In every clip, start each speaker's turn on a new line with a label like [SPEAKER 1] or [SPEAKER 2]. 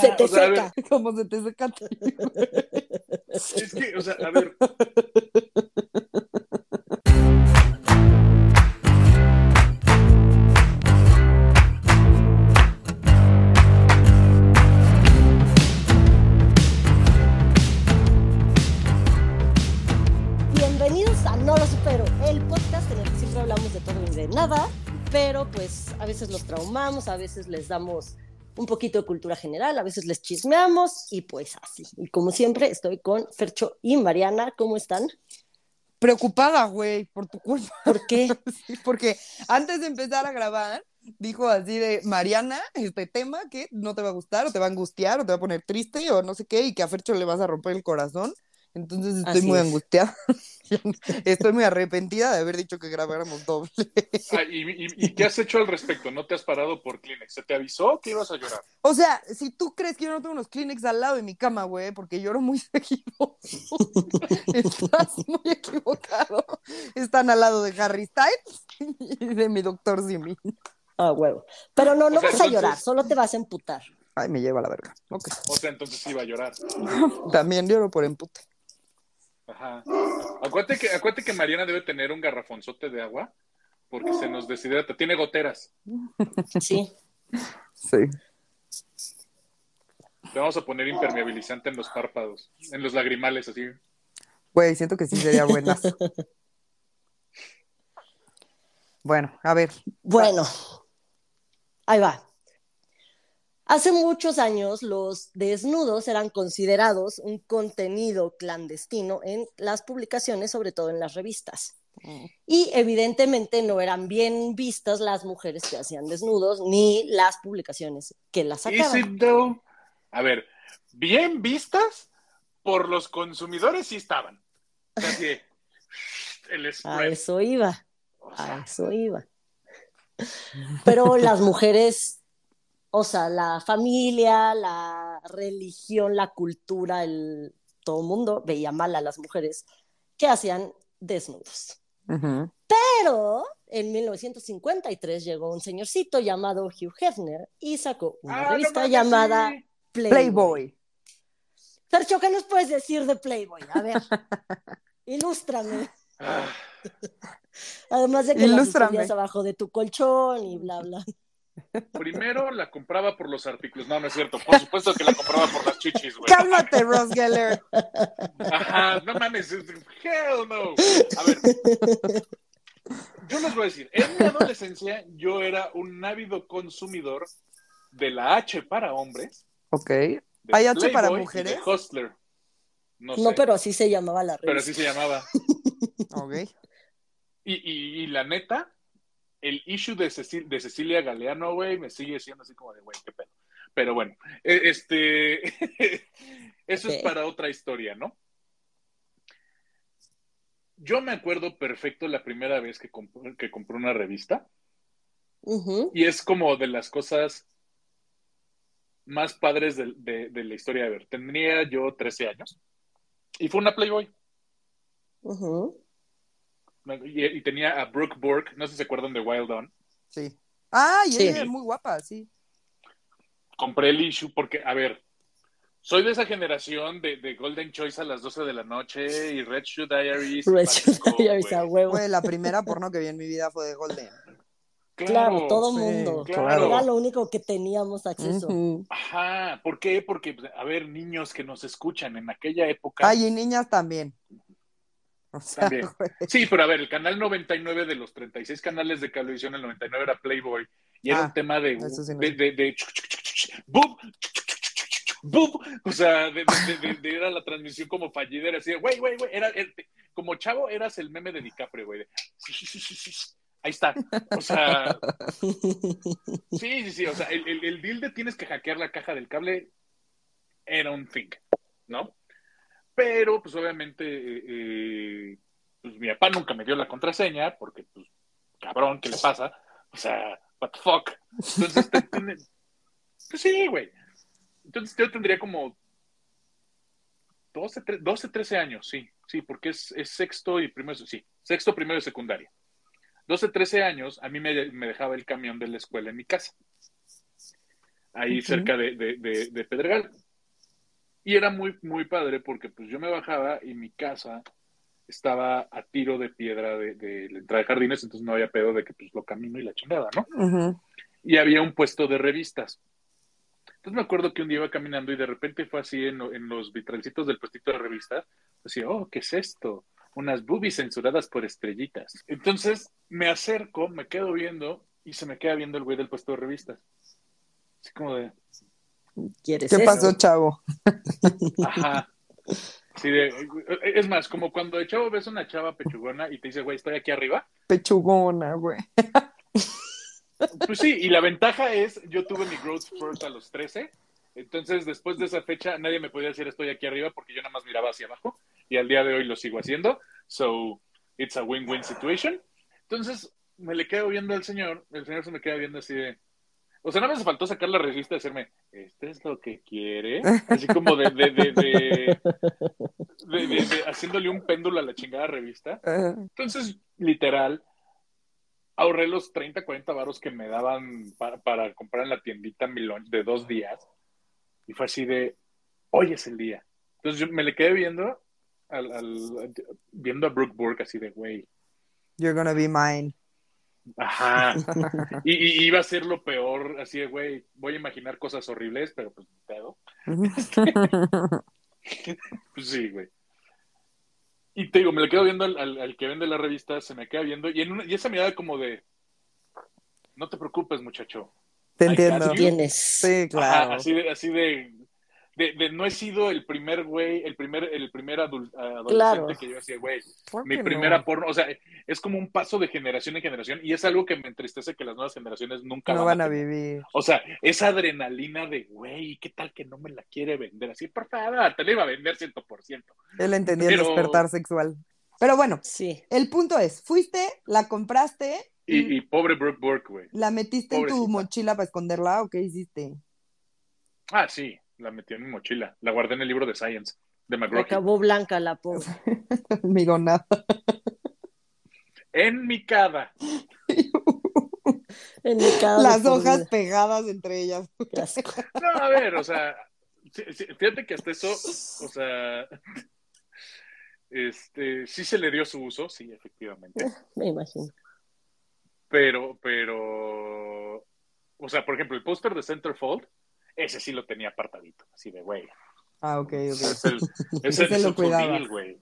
[SPEAKER 1] se te
[SPEAKER 2] o sea,
[SPEAKER 1] seca.
[SPEAKER 3] Como se te seca.
[SPEAKER 2] Es que, o sea, a ver.
[SPEAKER 1] Bienvenidos a No lo supero, el podcast en el que siempre hablamos de todo y de nada, pero pues a veces los traumamos, a veces les damos un poquito de cultura general, a veces les chismeamos y pues así. Y como siempre estoy con Fercho y Mariana, ¿cómo están?
[SPEAKER 3] Preocupada, güey, por tu culpa.
[SPEAKER 1] ¿Por qué?
[SPEAKER 3] Sí, porque antes de empezar a grabar, dijo así de Mariana, este tema que no te va a gustar, o te va a angustiar, o te va a poner triste, o no sé qué, y que a Fercho le vas a romper el corazón. Entonces estoy
[SPEAKER 1] Así
[SPEAKER 3] muy
[SPEAKER 1] es.
[SPEAKER 3] angustiada. estoy muy arrepentida de haber dicho que grabáramos doble.
[SPEAKER 2] Ah, ¿y, y, y qué has hecho al respecto? ¿No te has parado por Kleenex? ¿Se te avisó que ibas a llorar?
[SPEAKER 3] O sea, si tú crees que yo no tengo unos Kleenex al lado de mi cama, güey, porque lloro muy seguido, estás muy equivocado. Están al lado de Harry Styles y de mi doctor Simi.
[SPEAKER 1] Ah, huevo. Pero no, no
[SPEAKER 2] O sea,
[SPEAKER 1] vas a llorar, solo te vas a emputar.
[SPEAKER 3] Ay, me lleva la verga.
[SPEAKER 2] O sea, entonces iba a llorar.
[SPEAKER 3] También lloro por empute.
[SPEAKER 2] Ajá. Acuérdate que, acuérdate que Mariana debe tener un garrafonzote de agua porque se nos deshidrata. Tiene goteras.
[SPEAKER 1] Sí.
[SPEAKER 3] Sí.
[SPEAKER 2] Le vamos a poner impermeabilizante en los párpados, en los lagrimales, así.
[SPEAKER 3] Güey, siento que sí sería buena. Bueno, a ver.
[SPEAKER 1] Bueno, ahí va. Hace muchos años los desnudos eran considerados un contenido clandestino en las publicaciones, sobre todo en las revistas. Y evidentemente no eran bien vistas las mujeres que hacían desnudos ni las publicaciones que las sacaban.
[SPEAKER 2] A ver, bien vistas por los consumidores sí estaban. Que el
[SPEAKER 1] A eso iba,
[SPEAKER 2] O
[SPEAKER 1] a eso iba. Pero las mujeres, o sea, la familia, la religión, la cultura, el, todo el mundo veía mal a las mujeres que hacían desnudos. Pero en 1953 llegó un señorcito llamado Hugh Hefner y sacó una
[SPEAKER 2] ah,
[SPEAKER 1] revista llamada
[SPEAKER 2] sí.
[SPEAKER 1] Playboy.
[SPEAKER 3] Playboy.
[SPEAKER 1] Sergio, ¿qué nos puedes decir de Playboy? A ver, ilústrame.
[SPEAKER 2] Ah,
[SPEAKER 1] Además de que las
[SPEAKER 3] Ilústrame.
[SPEAKER 1] escondías abajo de tu colchón y bla, bla.
[SPEAKER 2] Primero la compraba por los artículos. No, no es cierto. Por supuesto que la compraba por las chichis, güey.
[SPEAKER 3] Cálmate, Ross Geller.
[SPEAKER 2] Ajá, no mames. es- Hell no. A ver. Yo les voy a decir, en mi adolescencia yo era un ávido consumidor de la H para hombres.
[SPEAKER 3] Ok. ¿Hay H para
[SPEAKER 2] Playboy
[SPEAKER 3] mujeres?
[SPEAKER 2] de Hustler. No,
[SPEAKER 1] pero así se llamaba la
[SPEAKER 2] pero
[SPEAKER 1] revista.
[SPEAKER 2] así se llamaba.
[SPEAKER 3] Ok.
[SPEAKER 2] Y, y, y la neta, el issue de, Cecil- de Cecilia Galeano, güey, me sigue siendo así como de, güey, qué pedo. Pero bueno, eh, este, eso es para otra historia, ¿no? Yo me acuerdo perfecto la primera vez que compré, que compré una revista y es como de las cosas más padres de, de- de la historia de ver. Tendría yo 13 años y fue una Playboy. Y, y tenía a Brooke Burke, no sé si se acuerdan de Wild On.
[SPEAKER 3] Sí. Ah, y
[SPEAKER 1] Sí.
[SPEAKER 3] ella es muy guapa, sí.
[SPEAKER 2] compré el issue porque, a ver, soy de esa generación de, de Golden Choice a las 12 de la noche y Red Shoe Diaries.
[SPEAKER 1] Red Shoe Diaries, a huevo.
[SPEAKER 3] La primera porno que vi en mi vida fue de Golden.
[SPEAKER 1] Claro, todo
[SPEAKER 3] sí,
[SPEAKER 1] mundo.
[SPEAKER 2] claro.
[SPEAKER 1] Era lo único que teníamos acceso.
[SPEAKER 2] Ajá, ¿por qué? Porque, pues, a ver, niños que nos escuchan en aquella época.
[SPEAKER 3] Ay, y niñas también. O sea,
[SPEAKER 2] También.
[SPEAKER 3] güey.
[SPEAKER 2] Sí, pero a ver, el canal 99 de los 36 canales de Cablevisión, el 99 era Playboy. Y era
[SPEAKER 3] Ah,
[SPEAKER 2] un tema de.
[SPEAKER 3] sí no
[SPEAKER 2] de, de, de-. O sea, de, de- era la transmisión como fallida, era así, de, güey, güey, güey. Era, era- como chavo, eras el meme de DiCaprio, güey. de, Sí, sí, sí, sí, sí, sí. Ahí está. O sea, sí, sí, sí. O sea, el, el, el deal de tienes que hackear la caja del cable era un thing, ¿no? Pero, pues obviamente, eh, eh, pues mi papá nunca me dio la contraseña, porque, pues, cabrón, ¿qué le pasa? O sea, what the fuck. Entonces, pues sí, güey. Entonces yo tendría como 12, tre- 12, 13 años, sí, sí, porque es, es sexto y primero, sí, sexto, primero y secundaria. 12, 13 años, a mí me, me dejaba el camión de la escuela en mi casa. ahí cerca de, de, de- de Pedregal. Y era muy, muy padre porque pues yo me bajaba y mi casa estaba a tiro de piedra de, de la entrada de jardines, entonces no había pedo de que pues lo camino y la chingada, ¿no? Y había un puesto de revistas. Entonces me acuerdo que un día iba caminando y de repente fue así en, lo- en los vitralcitos del puestito de revistas. Así, oh, ¿qué es esto? Unas boobies censuradas por estrellitas. Entonces me acerco, me quedo viendo y se me queda viendo el güey del puesto de revistas. Así como de,
[SPEAKER 1] ¿Quieres
[SPEAKER 3] ¿Qué
[SPEAKER 1] eso?
[SPEAKER 3] pasó, chavo?
[SPEAKER 2] Ajá. De, es más, como cuando el chavo ves una chava pechugona y te dice, güey, estoy aquí arriba.
[SPEAKER 3] Pechugona, güey.
[SPEAKER 2] Pues sí, y la ventaja es, yo tuve mi growth spurt a los 13, entonces después de esa fecha nadie me podía decir estoy aquí arriba porque yo nada más miraba hacia abajo y al día de hoy lo sigo haciendo, so it's a win-win situation. Entonces me le quedo viendo al señor, el señor se me queda viendo así de, o sea, nada más me faltó sacar la revista y decirme, ¿este es lo que quiere? Así como de, de, de, de, de- haciéndole un péndulo a la chingada revista. Entonces, literal, ahorré los 30, 40 varos que me daban para, para comprar en la tiendita mi lunch de dos días. Y fue así de, hoy es el día. Entonces yo me le quedé viendo, al, al- viendo a Brooke Burke así de, güey,
[SPEAKER 3] You're gonna be mine.
[SPEAKER 2] Ajá. Y, y iba a ser lo peor, así de, güey, voy a imaginar cosas horribles, pero pues, pedo. Pues sí, güey. Y te digo, me le quedo viendo al, al- al que vende la revista, se me queda viendo, y, en una- y esa mirada como de, no te preocupes, muchacho.
[SPEAKER 3] Te entiendo.
[SPEAKER 1] Tienes.
[SPEAKER 3] Sí,
[SPEAKER 2] Ajá,
[SPEAKER 3] claro.
[SPEAKER 2] así de, así de, de, de no he sido el primer güey, el primer, el primer adolescente
[SPEAKER 1] Claro.
[SPEAKER 2] que yo hacía, güey.
[SPEAKER 3] ¿Por
[SPEAKER 2] Mi primera
[SPEAKER 3] no?
[SPEAKER 2] porno, o sea, es como un paso de generación en generación, y es algo que me entristece que las nuevas generaciones nunca
[SPEAKER 3] No van a
[SPEAKER 2] tener.
[SPEAKER 3] vivir.
[SPEAKER 2] O sea, esa adrenalina de, güey, ¿qué tal que no me la quiere vender? Así, por favor, te la iba a vender 100%.
[SPEAKER 3] Él entendía el despertar sexual. Pero bueno,
[SPEAKER 1] Sí.
[SPEAKER 3] el punto es, fuiste, la compraste y,
[SPEAKER 2] pobre Brooke Burke, güey.
[SPEAKER 3] la metiste en tu mochila para esconderla o qué hiciste?
[SPEAKER 2] Ah, sí, la metí en mi mochila. La guardé en el libro de Science, de McGraw.
[SPEAKER 1] Acabó blanca la pobre.
[SPEAKER 3] Amigo, nada.
[SPEAKER 2] En mi cada.
[SPEAKER 1] En mi cada
[SPEAKER 3] Las hojas
[SPEAKER 1] vida.
[SPEAKER 3] pegadas entre ellas.
[SPEAKER 2] No, a ver, o sea, fíjate que hasta eso, o sea, este, sí se le dio su uso, sí, efectivamente.
[SPEAKER 1] Me imagino.
[SPEAKER 2] Pero, pero, o sea, por ejemplo, el póster de Centerfold, ese sí lo tenía apartadito, así de, güey.
[SPEAKER 3] Ah, ok, ok.
[SPEAKER 2] es el, es el, es
[SPEAKER 3] lo
[SPEAKER 2] güey.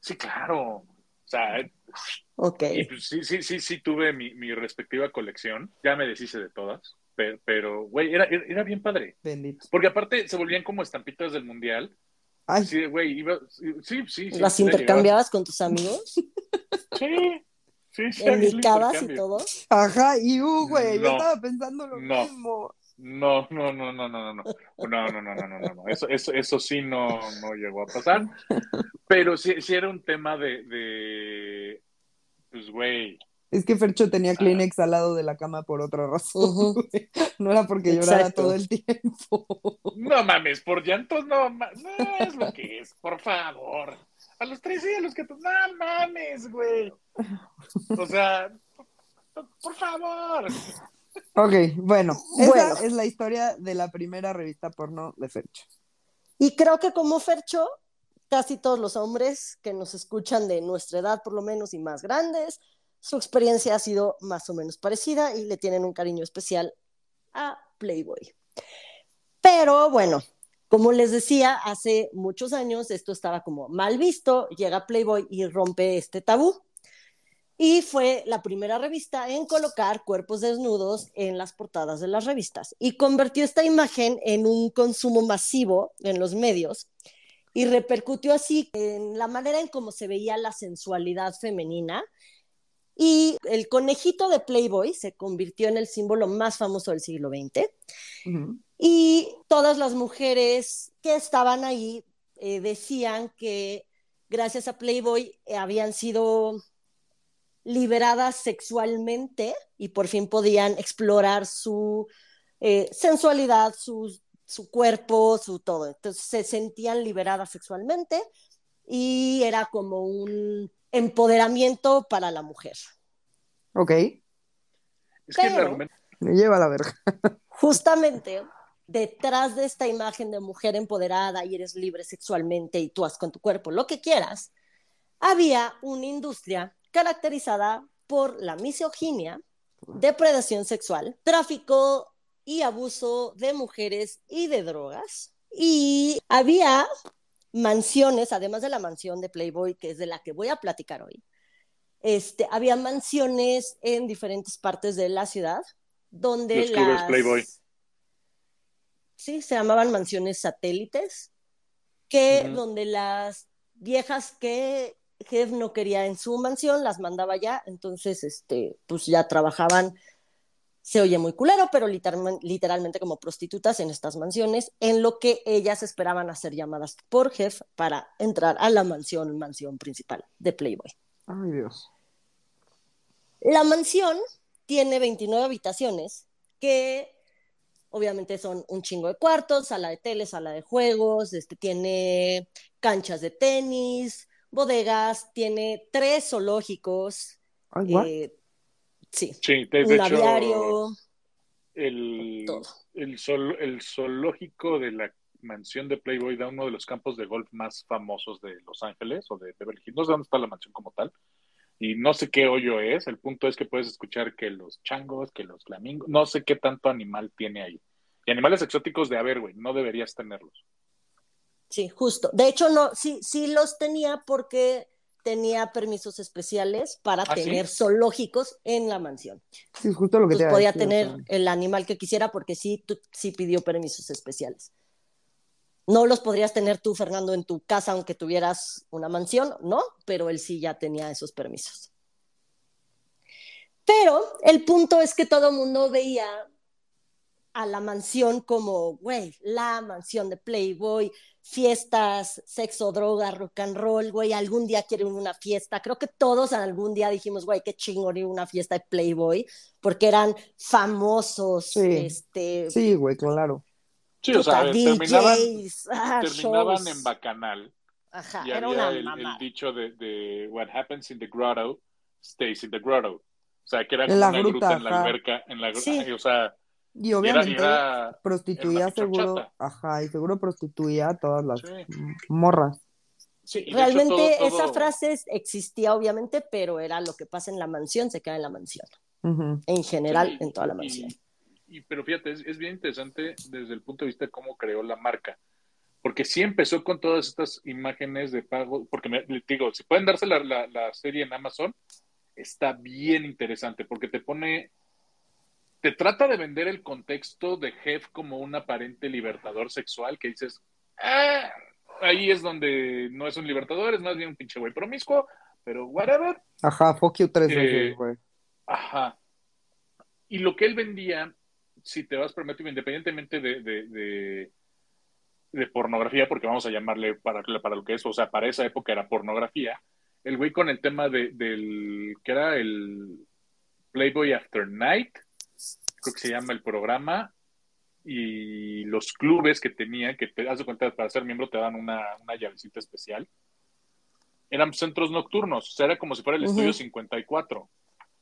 [SPEAKER 2] Sí, claro. O sea,
[SPEAKER 1] Ok.
[SPEAKER 2] y pues sí, sí, sí, sí tuve mi, mi respectiva colección. Ya me deshice de todas. Pero, pero güey, era, era bien padre.
[SPEAKER 3] Bendito.
[SPEAKER 2] Porque aparte se volvían como estampitas del mundial.
[SPEAKER 3] Ay,
[SPEAKER 2] de, güey, iba. Sí, sí, sí.
[SPEAKER 1] ¿Las
[SPEAKER 2] sí,
[SPEAKER 1] intercambiabas con tus amigos?
[SPEAKER 2] Sí, sí, sí.
[SPEAKER 1] ¿En
[SPEAKER 2] había el
[SPEAKER 1] micadas y todo?
[SPEAKER 3] ajá, y uh, güey, yo estaba pensando lo
[SPEAKER 2] No.
[SPEAKER 3] mismo.
[SPEAKER 2] No, no, no, no, no, no, no, no, no, no, no, no, no, no. Eso, eso, eso sí no, no llegó a pasar. Pero sí, sí era un tema de, de pues, güey,
[SPEAKER 3] Es que Fercho tenía
[SPEAKER 2] Ah.
[SPEAKER 3] Kleenex al lado de la cama por otra razón. No era porque llorara
[SPEAKER 1] Exacto.
[SPEAKER 3] todo el tiempo.
[SPEAKER 2] no mames, por llantos no, ma- no es lo que es, por favor. A los tres y a los que no mames, güey. O sea, por favor.
[SPEAKER 3] Ok, bueno,
[SPEAKER 1] Bueno.
[SPEAKER 3] esa es la historia de la primera revista porno de Fercho.
[SPEAKER 1] Y creo que como Fercho, casi todos los hombres que nos escuchan de nuestra edad, por lo menos, y más grandes, su experiencia ha sido más o menos parecida y le tienen un cariño especial a Playboy. Pero bueno, como les decía, hace muchos años esto estaba como mal visto, llega Playboy y rompe este tabú. Y fue la primera revista en colocar cuerpos desnudos en las portadas de las revistas. Y convirtió esta imagen en un consumo masivo en los medios y repercutió así en la manera en cómo se veía la sensualidad femenina. Y el conejito de Playboy se convirtió en el símbolo más famoso del siglo XX. Y todas las mujeres que estaban ahí eh, decían que gracias a Playboy eh, habían sido liberadas sexualmente y por fin podían explorar su eh, sensualidad, su, su cuerpo, su todo. Entonces se sentían liberadas sexualmente y era como un empoderamiento para la mujer.
[SPEAKER 3] Ok,
[SPEAKER 2] Es que el
[SPEAKER 1] Pero-
[SPEAKER 2] argumento
[SPEAKER 3] me lleva a la verga.
[SPEAKER 1] Justamente detrás de esta imagen de mujer empoderada y eres libre sexualmente y tú haz con tu cuerpo lo que quieras, había una industria caracterizada por la misoginia, depredación sexual, tráfico y abuso de mujeres y de drogas. Y había mansiones, además de la mansión de Playboy, que es de la que voy a platicar hoy, este, había mansiones en diferentes partes de la ciudad donde
[SPEAKER 2] Los clubes
[SPEAKER 1] las...
[SPEAKER 2] Playboy.
[SPEAKER 1] Sí, se llamaban mansiones satélites, que donde las viejas que Jeff no quería en su mansión las mandaba ya, entonces, este, pues ya trabajaban se oye muy culero, pero literal- literalmente como prostitutas en estas mansiones, en lo que ellas esperaban hacer llamadas por Jeff para entrar a la mansión, mansión principal de Playboy.
[SPEAKER 3] Ay, Dios.
[SPEAKER 1] La mansión tiene 29 habitaciones que obviamente son un chingo de cuartos, sala de tele, sala de juegos, este, tiene canchas de tenis, bodegas, tiene tres zoológicos,
[SPEAKER 3] Ay, what?
[SPEAKER 1] eh, sí,
[SPEAKER 2] Sí, de, de
[SPEAKER 1] un
[SPEAKER 2] hecho, el,
[SPEAKER 1] todo.
[SPEAKER 2] el, zool- el zoológico de la mansión de Playboy da uno de los campos de golf más famosos de Los Ángeles o de Beverly Hills. No sé dónde está la mansión como tal. Y no sé qué hoyo es. El punto es que puedes escuchar que los changos, que los flamingos, no sé qué tanto animal tiene ahí. Y animales exóticos de, a ver, güey, no deberías tenerlos.
[SPEAKER 1] Sí, justo. De hecho, no, sí, sí los tenía porque tenía permisos especiales para
[SPEAKER 2] ¿Ah, sí?
[SPEAKER 1] tener zoológicos en la mansión.
[SPEAKER 3] Sí, es justo lo que te a
[SPEAKER 1] podía
[SPEAKER 3] decir, o
[SPEAKER 1] tener
[SPEAKER 3] sea.
[SPEAKER 1] el animal que quisiera porque sí, tú- sí pidió permisos especiales. No los podrías tener tú, Fernando, en tu casa aunque tuvieras una mansión, ¿no? Pero él sí ya tenía esos permisos. Pero el punto es que todo el mundo veía a la mansión como, güey, la mansión de Playboy, fiestas, sexo, droga, rock and roll, güey, algún día quiero ir a una fiesta. Creo que todos algún día dijimos, güey, qué chingón ir a una fiesta de Playboy, porque eran famosos,
[SPEAKER 3] Sí.
[SPEAKER 1] este,
[SPEAKER 3] Sí, güey, claro.
[SPEAKER 2] Sí, o sea, terminaban,
[SPEAKER 1] ah,
[SPEAKER 2] terminaban en Bacanal.
[SPEAKER 1] Ajá,
[SPEAKER 2] Y
[SPEAKER 1] era
[SPEAKER 2] había
[SPEAKER 1] una
[SPEAKER 2] el, dicho de, de What happens in the grotto stays in the grotto. O sea, que era
[SPEAKER 3] En
[SPEAKER 2] como
[SPEAKER 3] la
[SPEAKER 2] una gruta,
[SPEAKER 3] gruta,
[SPEAKER 2] en la
[SPEAKER 3] ajá.
[SPEAKER 2] alberca, en la
[SPEAKER 1] Sí.
[SPEAKER 2] o sea,
[SPEAKER 3] Y obviamente
[SPEAKER 2] y era-
[SPEAKER 3] prostituía
[SPEAKER 2] era
[SPEAKER 3] seguro, ajá, y seguro prostituía a todas las
[SPEAKER 2] Sí.
[SPEAKER 3] morras.
[SPEAKER 2] sí, de hecho
[SPEAKER 1] Realmente
[SPEAKER 2] todo-
[SPEAKER 1] esa
[SPEAKER 2] todo-
[SPEAKER 1] frase existía obviamente, pero era lo que pasa en la mansión, se queda en la mansión, en general,
[SPEAKER 2] Sí,
[SPEAKER 1] en toda la
[SPEAKER 2] y-
[SPEAKER 1] mansión.
[SPEAKER 2] y- pero fíjate, es, es bien interesante desde el punto de vista de cómo creó la marca. Porque sí empezó con todas estas imágenes de pago, porque me, les digo, si pueden darse la, la- la serie en Amazon, está bien interesante, porque te pone, te trata de vender el contexto de Jeff como un aparente libertador sexual, que dices, "Ah, ahí es donde no es un libertador, es más bien un pinche güey promiscuo, pero whatever.
[SPEAKER 3] Ajá, fuck you tres
[SPEAKER 2] Eh,
[SPEAKER 3] veces, güey.
[SPEAKER 2] Ajá. Y lo que él vendía, si te vas permitido, independientemente de, de, de, de pornografía, porque vamos a llamarle para, para lo que es, o sea, para esa época era pornografía, el güey con el tema de, del, que era el Playboy After Night, creo que se llama el programa, y los clubes que tenía, que te das cuenta, para ser miembro te dan una, una llavecita especial, eran centros nocturnos, o sea, era como si fuera el
[SPEAKER 1] Ujú.
[SPEAKER 2] Estudio 54.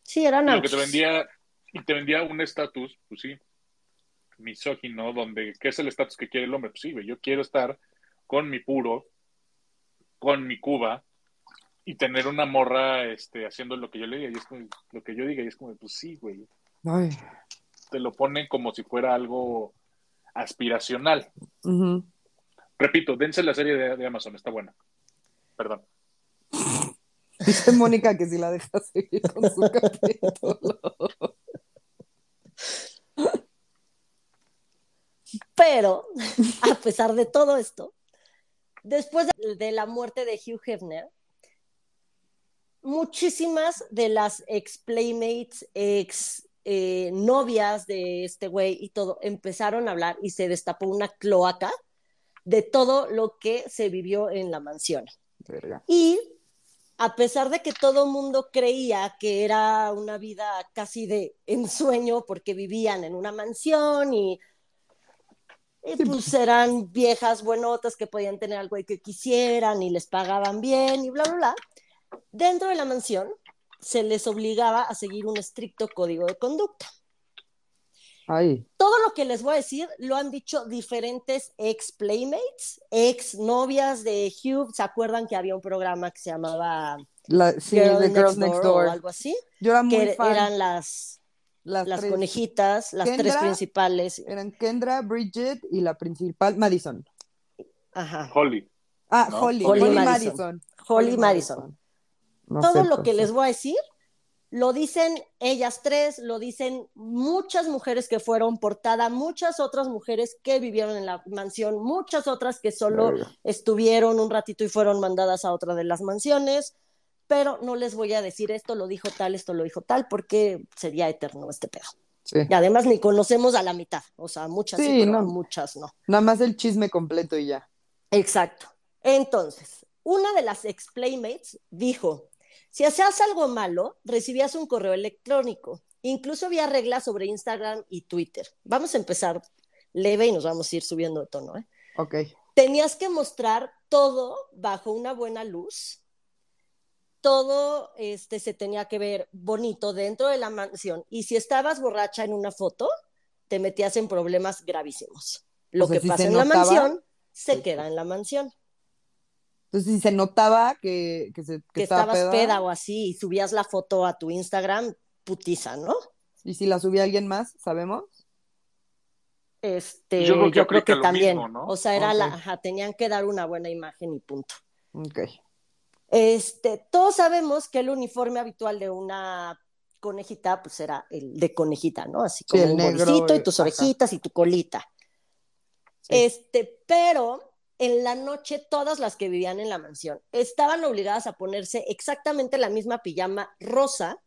[SPEAKER 1] Sí, eran
[SPEAKER 2] Y lo que te vendía, y te vendía un estatus, pues sí, misógino, donde, ¿qué es el estatus que quiere el hombre? Pues sí, güey, yo quiero estar con mi puro, con mi cuba, y tener una morra este, haciendo lo que yo le diga, y es como, lo que yo diga, y es como, pues sí, güey,
[SPEAKER 3] Ay.
[SPEAKER 2] Te lo ponen como si fuera algo aspiracional. Repito, dense la serie de, de Amazon, está buena. Perdón.
[SPEAKER 3] Dice Mónica que si la deja seguir con su capítulo.
[SPEAKER 1] Pero, a pesar de todo esto, después de, de la muerte de Hugh Hefner, muchísimas de las ex playmates, ex eh, novias de este güey y todo empezaron a hablar y se destapó una cloaca de todo lo que se vivió en la mansión.
[SPEAKER 3] Verga.
[SPEAKER 1] Y a pesar de que todo mundo creía que era una vida casi de ensueño porque vivían en una mansión y, y, pues eran viejas buenotas que podían tener al güey que quisieran y les pagaban bien y bla, bla, bla, dentro de la mansión se les obligaba a seguir un estricto código de conducta.
[SPEAKER 3] Ay,
[SPEAKER 1] Todo lo que les voy a decir lo han dicho diferentes ex playmates, ex novias de Hugh. ¿Se acuerdan que había un programa que se llamaba
[SPEAKER 3] la, sí,
[SPEAKER 1] Girl
[SPEAKER 3] The Girls
[SPEAKER 1] Next
[SPEAKER 3] Next
[SPEAKER 1] Door
[SPEAKER 3] Door.
[SPEAKER 1] o algo así?
[SPEAKER 3] Yo era muy
[SPEAKER 1] Que
[SPEAKER 3] fan.
[SPEAKER 1] eran las,
[SPEAKER 3] las
[SPEAKER 1] las
[SPEAKER 3] tres.
[SPEAKER 1] conejitas, las tres principales.
[SPEAKER 3] Eran Kendra, Bridget y la principal, Madison.
[SPEAKER 1] Ajá.
[SPEAKER 2] Holly.
[SPEAKER 3] Ah,
[SPEAKER 2] No,
[SPEAKER 3] Holly.
[SPEAKER 1] Holly
[SPEAKER 3] Holly,
[SPEAKER 1] Madison.
[SPEAKER 3] Madison.
[SPEAKER 1] Holly Madison.
[SPEAKER 3] No
[SPEAKER 1] Todo
[SPEAKER 3] sé,
[SPEAKER 1] lo
[SPEAKER 3] pues,
[SPEAKER 1] que
[SPEAKER 3] sí.
[SPEAKER 1] les voy a decir lo dicen ellas tres, lo dicen muchas mujeres que fueron portada, muchas otras mujeres que vivieron en la mansión, muchas otras que solo estuvieron un ratito y fueron mandadas a otra de las mansiones, pero no les voy a decir esto lo dijo tal, esto lo dijo tal, porque sería eterno este pedo.
[SPEAKER 3] Sí.
[SPEAKER 1] Y además ni conocemos a la mitad, o sea, muchas sí,
[SPEAKER 3] Sí,
[SPEAKER 1] pero
[SPEAKER 3] no.
[SPEAKER 1] muchas no.
[SPEAKER 3] Nada más el chisme completo y ya.
[SPEAKER 1] Exacto. Entonces, una de las ex playmates dijo, si hacías algo malo, recibías un correo electrónico. Incluso había reglas sobre Instagram y Twitter. Vamos a empezar leve y nos vamos a ir subiendo de tono. ¿eh?
[SPEAKER 3] Ok.
[SPEAKER 1] Tenías que mostrar todo bajo una buena luz. Todo este, se tenía que ver bonito dentro de la mansión. Y si estabas borracha en una foto, te metías en problemas gravísimos. Lo
[SPEAKER 3] O sea,
[SPEAKER 1] que
[SPEAKER 3] si
[SPEAKER 1] pasa en la mansión se queda en la mansión.
[SPEAKER 3] Entonces, si se notaba que, que, se, que
[SPEAKER 1] que
[SPEAKER 3] estaba
[SPEAKER 1] estabas
[SPEAKER 3] peda,
[SPEAKER 1] peda o así y subías la foto a tu Instagram, putiza, ¿no?
[SPEAKER 3] y si la subía alguien más, ¿sabemos?
[SPEAKER 1] Este,
[SPEAKER 2] Yo creo que
[SPEAKER 1] también.
[SPEAKER 2] mismo, ¿no?
[SPEAKER 1] O sea, era la, ajá, tenían que dar una buena imagen y punto.
[SPEAKER 3] Ok.
[SPEAKER 1] Este, todos sabemos que el uniforme habitual de una conejita, pues era el de conejita, ¿no? Así como
[SPEAKER 3] el
[SPEAKER 1] un
[SPEAKER 3] negro,
[SPEAKER 1] bolsito y tus
[SPEAKER 3] ajá.
[SPEAKER 1] orejitas y tu colita.
[SPEAKER 3] Sí.
[SPEAKER 1] Este, pero en la noche todas las que vivían en la mansión estaban obligadas a ponerse exactamente la misma pijama rosa,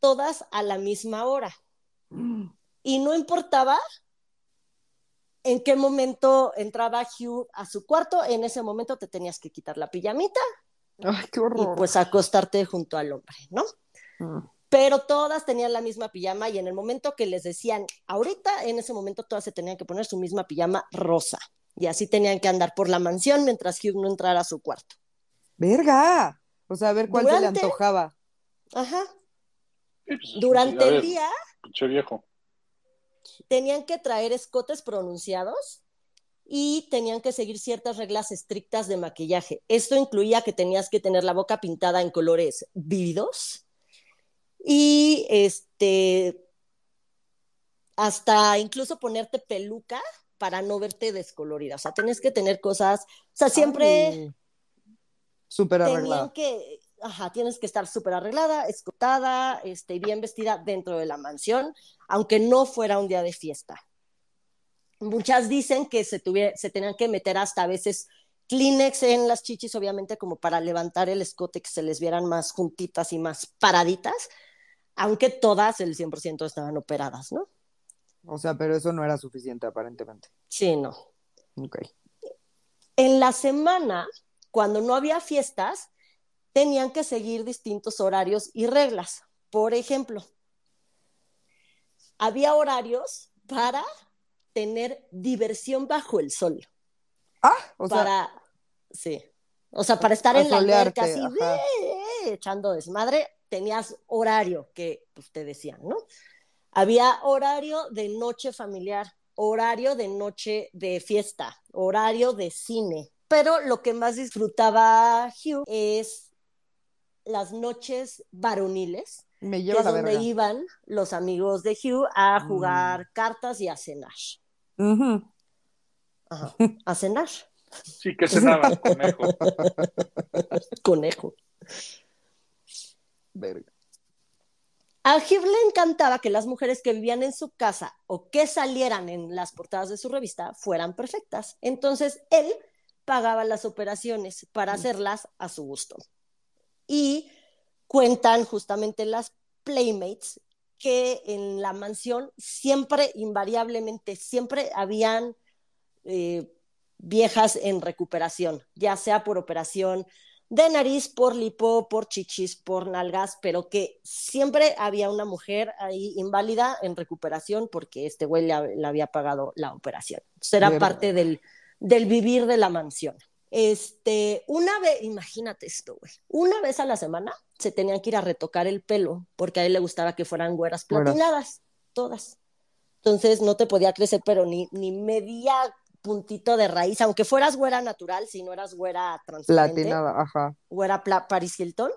[SPEAKER 1] todas a la misma hora. Y no importaba en qué momento entraba Hugh a su cuarto, en ese momento te tenías que quitar la pijamita
[SPEAKER 3] Ay, qué
[SPEAKER 1] y pues acostarte junto al hombre, ¿no?
[SPEAKER 3] Mm.
[SPEAKER 1] Pero todas tenían la misma pijama y en el momento que les decían, ahorita, en ese momento todas se tenían que poner su misma pijama rosa. Y así tenían que andar por la mansión mientras Hugh no entrara a su cuarto.
[SPEAKER 3] ¡Verga! O sea, a ver cuál se le antojaba.
[SPEAKER 1] Ajá.
[SPEAKER 2] Sí, pues,
[SPEAKER 1] Durante el día
[SPEAKER 2] Pinche viejo.
[SPEAKER 1] tenían que traer escotes pronunciados y tenían que seguir ciertas reglas estrictas de maquillaje. Esto incluía que tenías que tener la boca pintada en colores vívidos y este hasta incluso ponerte peluca para no verte descolorida. O sea, tenías que tener cosas, o sea, siempre
[SPEAKER 3] Súper arreglada.
[SPEAKER 1] que, ajá, tienes que estar súper arreglada, escotada, este, bien vestida dentro de la mansión, aunque no fuera un día de fiesta. Muchas dicen que se, tuvie- se tenían que meter hasta a veces Kleenex en las chichis, obviamente como para levantar el escote, que se les vieran más juntitas y más paraditas, aunque todas, el 100% estaban operadas, ¿no?
[SPEAKER 3] O sea, pero eso no era suficiente aparentemente.
[SPEAKER 1] Sí, no.
[SPEAKER 3] Ok.
[SPEAKER 1] En la semana, cuando no había fiestas, tenían que seguir distintos horarios y reglas. Por ejemplo, había horarios para tener diversión bajo el sol.
[SPEAKER 3] Ah, o sea,
[SPEAKER 1] para, sí. O sea, para estar en la alberca así,
[SPEAKER 3] ajá.
[SPEAKER 1] "Eh", echando desmadre, tenías horario que pues, te decían, ¿no? Había horario de noche familiar, horario de noche de fiesta, horario de cine. Pero lo que más disfrutaba Hugh es las noches varoniles,
[SPEAKER 3] me
[SPEAKER 1] que
[SPEAKER 3] lleva
[SPEAKER 1] es
[SPEAKER 3] la
[SPEAKER 1] donde
[SPEAKER 3] verga.
[SPEAKER 1] iban los amigos de Hugh a
[SPEAKER 3] Mm.
[SPEAKER 1] jugar cartas y a cenar. Ajá, a cenar.
[SPEAKER 2] Sí, que cenaba, conejo.
[SPEAKER 1] Conejo.
[SPEAKER 3] Verga.
[SPEAKER 1] A Hugh le encantaba que las mujeres que vivían en su casa o que salieran en las portadas de su revista fueran perfectas. Entonces, él pagaba las operaciones para hacerlas a su gusto. Y cuentan justamente las Playmates que en la mansión siempre, invariablemente, siempre habían eh, viejas en recuperación, ya sea por operación de nariz, por lipo, por chichis, por nalgas, pero que siempre había una mujer ahí inválida en recuperación porque este güey le, le había pagado la operación. Entonces era
[SPEAKER 3] Verga.
[SPEAKER 1] parte del, del vivir de la mansión. Este, una vez, imagínate esto, güey, una vez a la semana se tenían que ir a retocar el pelo porque a él le gustaba que fueran güeras
[SPEAKER 3] Güeras.
[SPEAKER 1] platinadas, todas. Entonces no te podía crecer, pero ni, ni media puntito de raíz, aunque fueras güera natural, si no eras güera transparente,
[SPEAKER 3] Platinada, ajá.
[SPEAKER 1] güera pla- Paris Hilton,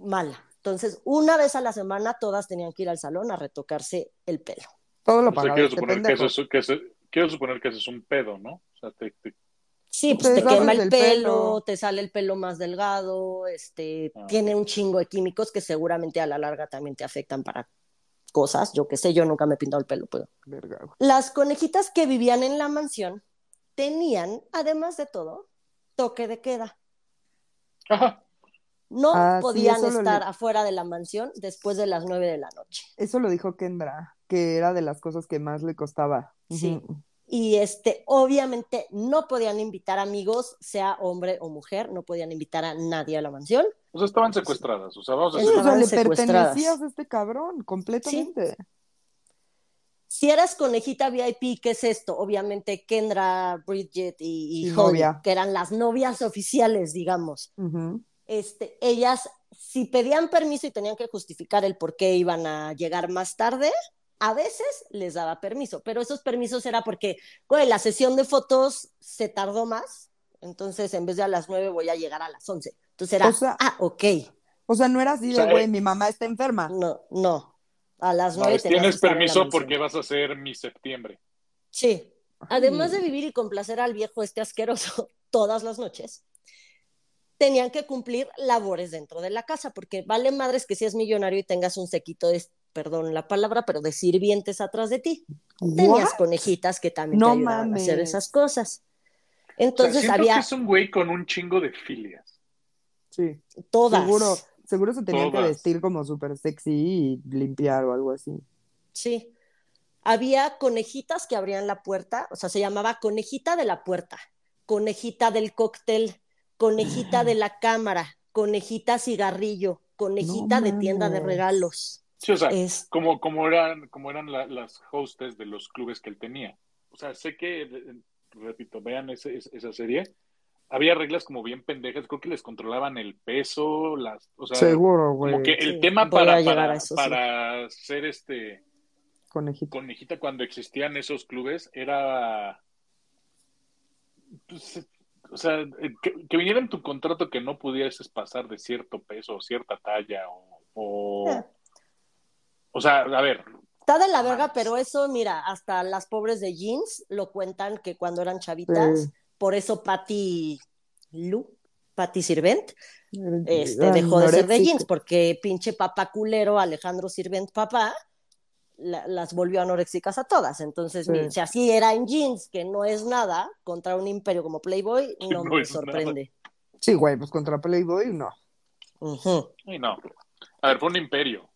[SPEAKER 1] mala. Entonces, una vez a la semana todas tenían que ir al salón a retocarse el pelo.
[SPEAKER 3] Todo lo
[SPEAKER 2] O sea,
[SPEAKER 3] pagaba
[SPEAKER 2] quiero
[SPEAKER 3] este
[SPEAKER 2] suponer que eso, es, que quiero suponer que eso es un pedo, ¿no? O sea, te, te-
[SPEAKER 1] Sí, pues
[SPEAKER 3] Te
[SPEAKER 1] quema el
[SPEAKER 3] el
[SPEAKER 1] pelo,
[SPEAKER 3] pelo.
[SPEAKER 1] te sale el pelo más delgado, este,
[SPEAKER 2] Ah.
[SPEAKER 1] tiene un chingo de químicos que seguramente a la larga también te afectan para cosas. Yo qué sé, yo nunca me he pintado el pelo, pero
[SPEAKER 3] Verga.
[SPEAKER 1] Las conejitas que vivían en la mansión tenían, además de todo, toque de queda.
[SPEAKER 2] Ajá.
[SPEAKER 1] No
[SPEAKER 3] Ah,
[SPEAKER 1] podían estar
[SPEAKER 3] le-
[SPEAKER 1] afuera de la mansión después de las nueve de la noche.
[SPEAKER 3] Eso lo dijo Kendra, que era de las cosas que más le costaba.
[SPEAKER 1] Sí. Y este, obviamente no podían invitar amigos, sea hombre o mujer, no podían invitar a nadie a la mansión.
[SPEAKER 2] O sea, estaban secuestradas. O sea, vamos a hacer.
[SPEAKER 3] o sea, le
[SPEAKER 1] secuestradas.
[SPEAKER 3] pertenecías a este cabrón, completamente.
[SPEAKER 1] Si eras conejita VIP, ¿qué es esto? Obviamente Kendra, Bridget y, y
[SPEAKER 3] Y
[SPEAKER 1] Holly,
[SPEAKER 3] novia.
[SPEAKER 1] que eran las novias oficiales, digamos. Este, ellas, si pedían permiso y tenían que justificar el por qué iban a llegar más tarde, a veces les daba permiso, pero esos permisos era porque, güey, la sesión de fotos se tardó más, entonces en vez de a las nueve voy a llegar a las once. Entonces era,
[SPEAKER 3] O sea-
[SPEAKER 1] ah, ok,
[SPEAKER 3] O sea, no era así de, güey, mi mamá está enferma.
[SPEAKER 1] no, no, a las
[SPEAKER 2] No,
[SPEAKER 1] nueve
[SPEAKER 2] es,
[SPEAKER 1] tenías que
[SPEAKER 2] tienes permiso porque vas a hacer mi septiembre.
[SPEAKER 1] Sí, además de vivir y complacer al viejo este asqueroso todas las noches, tenían que cumplir labores dentro de la casa, porque vale madres que seas millonario y tengas un sequito de, perdón la palabra, pero de sirvientes atrás de ti. Tenías conejitas que también
[SPEAKER 3] No
[SPEAKER 1] te ayudaban a hacer esas cosas.
[SPEAKER 2] O sea,
[SPEAKER 1] Entonces había
[SPEAKER 2] que es un güey con un chingo de filias.
[SPEAKER 3] Sí,
[SPEAKER 1] todas.
[SPEAKER 3] seguro, seguro se tenían que vestir como súper sexy y limpiar o algo así.
[SPEAKER 1] Sí. Había conejitas que abrían la puerta, o sea, se llamaba conejita de la puerta, conejita del cóctel, conejita de la cámara, conejita cigarrillo, conejita
[SPEAKER 3] No
[SPEAKER 1] de tienda de regalos.
[SPEAKER 2] Sí, o sea,
[SPEAKER 1] Es,
[SPEAKER 2] como, como eran, como eran la- las hostes de los clubes que él tenía. O sea, sé que, repito, vean ese- esa serie. Había reglas como bien pendejas, creo que les controlaban el peso, las, o sea,
[SPEAKER 3] Seguro, güey.
[SPEAKER 2] como que el
[SPEAKER 1] Sí,
[SPEAKER 2] tema
[SPEAKER 1] voy
[SPEAKER 2] para, para,
[SPEAKER 1] sí.
[SPEAKER 2] ser este
[SPEAKER 3] Conejito.
[SPEAKER 2] conejita cuando existían esos clubes era pues, o sea, que, que viniera en tu contrato que no pudieses pasar de cierto peso o cierta talla o, o,
[SPEAKER 1] Eh.
[SPEAKER 2] O sea, a ver,
[SPEAKER 1] está de la verga, pero eso, mira, hasta las pobres de jeans lo cuentan que cuando eran chavitas,
[SPEAKER 3] Sí.
[SPEAKER 1] por eso Patty Lu, Patty Sirvent, este,
[SPEAKER 3] Ah,
[SPEAKER 1] dejó de ser de jeans porque pinche papá culero Alejandro Sirvent papá la- las volvió anoréxicas a todas. Entonces,
[SPEAKER 3] Sí.
[SPEAKER 1] si así era en jeans, que no es nada, contra un imperio como Playboy,
[SPEAKER 2] Que
[SPEAKER 1] no,
[SPEAKER 2] no
[SPEAKER 1] me sorprende.
[SPEAKER 3] Sí, güey, pues contra Playboy no.
[SPEAKER 1] Ujú.
[SPEAKER 2] y no. A ver, fue un imperio.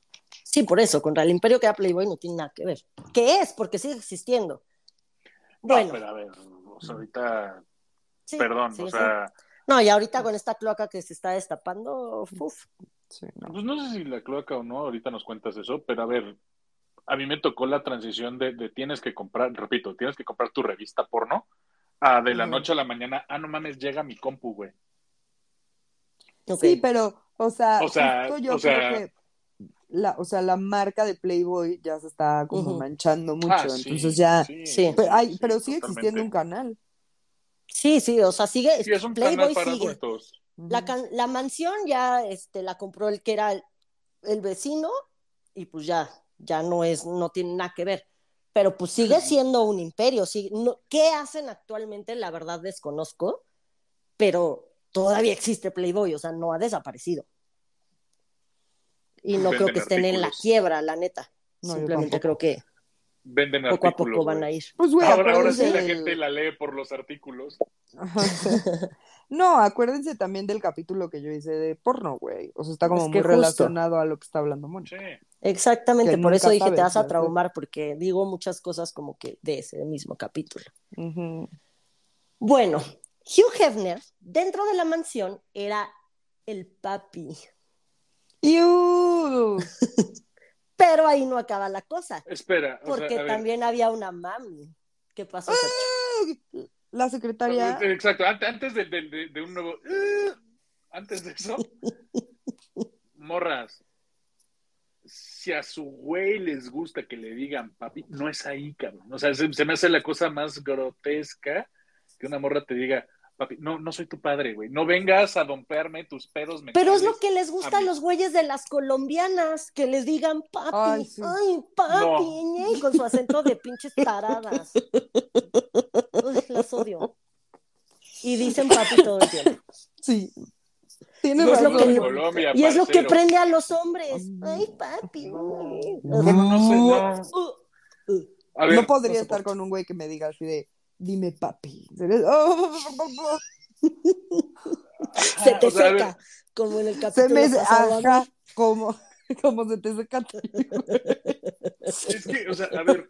[SPEAKER 1] Sí, por eso, contra el imperio que era Playboy no tiene nada que ver. ¿Qué es? Porque sigue existiendo.
[SPEAKER 2] No,
[SPEAKER 1] Bueno,
[SPEAKER 2] pero a ver, o sea, ahorita,
[SPEAKER 1] sí,
[SPEAKER 2] perdón,
[SPEAKER 1] sí,
[SPEAKER 2] o
[SPEAKER 1] sí.
[SPEAKER 2] sea,
[SPEAKER 1] No, y ahorita con esta cloaca que se está destapando, uf,
[SPEAKER 3] Sí, no.
[SPEAKER 2] pues no sé si la cloaca o no, ahorita nos cuentas eso, pero a ver, a mí me tocó la transición de, de tienes que comprar, repito, tienes que comprar tu revista porno, a de la noche a la mañana, ah, no mames, llega mi compu, güey.
[SPEAKER 3] Sí, pero, o sea,
[SPEAKER 2] O sea,
[SPEAKER 3] yo
[SPEAKER 2] o sea-
[SPEAKER 3] creo que la, o sea, la marca de Playboy ya se está como manchando mucho,
[SPEAKER 2] Ah, sí,
[SPEAKER 3] entonces ya,
[SPEAKER 1] Sí.
[SPEAKER 3] pero, hay,
[SPEAKER 2] sí,
[SPEAKER 3] pero sigue
[SPEAKER 2] totalmente.
[SPEAKER 3] existiendo un canal.
[SPEAKER 1] Sí, sí, o sea, sigue,
[SPEAKER 2] Sí, es un
[SPEAKER 1] Playboy
[SPEAKER 2] canal para
[SPEAKER 1] sigue.
[SPEAKER 2] adultos.
[SPEAKER 1] La, la mansión ya este, la compró el que era el, el vecino y pues ya, ya no es, no tiene nada que ver. Pero pues sigue siendo un imperio. Sí, no- ¿Qué hacen actualmente? La verdad desconozco, pero todavía existe Playboy, o sea, no ha desaparecido. Y no
[SPEAKER 2] Venden
[SPEAKER 1] creo que estén en la quiebra, la neta.
[SPEAKER 3] No,
[SPEAKER 1] Simplemente creo que
[SPEAKER 2] Venden
[SPEAKER 1] poco a poco van a ir.
[SPEAKER 3] Pues, güey,
[SPEAKER 2] Ahora, ahora sí la
[SPEAKER 3] del-
[SPEAKER 2] gente la lee por los artículos.
[SPEAKER 3] Ajá. No, acuérdense también del capítulo que yo hice de porno, güey. O sea, está como
[SPEAKER 1] Es que
[SPEAKER 3] muy
[SPEAKER 1] justo.
[SPEAKER 3] relacionado a lo que está hablando Moni.
[SPEAKER 2] Sí.
[SPEAKER 1] Exactamente,
[SPEAKER 3] Que
[SPEAKER 1] por eso dije, te
[SPEAKER 3] sabes,
[SPEAKER 1] vas a traumar, porque digo muchas cosas como que de ese mismo capítulo. Bueno, Hugh Hefner, dentro de la mansión, era el papi. Pero ahí no acaba la cosa,
[SPEAKER 2] Espera, o sea,
[SPEAKER 1] porque
[SPEAKER 2] ver,
[SPEAKER 1] también había una mami. ¿Qué pasó?
[SPEAKER 3] La secretaria.
[SPEAKER 2] Exacto, ante- antes de, de- de- de un nuevo. Antes de eso, morras. si a su güey les gusta que le digan papi, no es ahí, cabrón. O sea, se, se me hace la cosa más grotesca que una morra te diga, papi, no, no soy tu padre, güey. No vengas a dompearme tus pedos mentales.
[SPEAKER 1] Pero es lo que les gusta a los güeyes de las colombianas, que les digan papi,
[SPEAKER 3] Ay,
[SPEAKER 1] papi,
[SPEAKER 2] No.
[SPEAKER 1] ñe, con su acento de pinches taradas. Uy, las odio. Y dicen papi todo el tiempo.
[SPEAKER 3] Sí. Tienes
[SPEAKER 1] Y es lo
[SPEAKER 3] razón.
[SPEAKER 1] que-
[SPEAKER 2] Colombia,
[SPEAKER 1] Y es lo que prende a los hombres. Ay, papi.
[SPEAKER 2] No. no sé, no.
[SPEAKER 1] Uh, uh.
[SPEAKER 2] Ver,
[SPEAKER 3] no podría
[SPEAKER 1] no
[SPEAKER 3] estar con un güey que me diga así de, dime papi. Oh,
[SPEAKER 1] Se te
[SPEAKER 2] o sea, a ver,
[SPEAKER 1] seca, como en el
[SPEAKER 3] se
[SPEAKER 1] capítulo
[SPEAKER 3] me
[SPEAKER 1] pasado.
[SPEAKER 3] ajá, como, como se te seca.
[SPEAKER 2] Es que, o sea, a ver.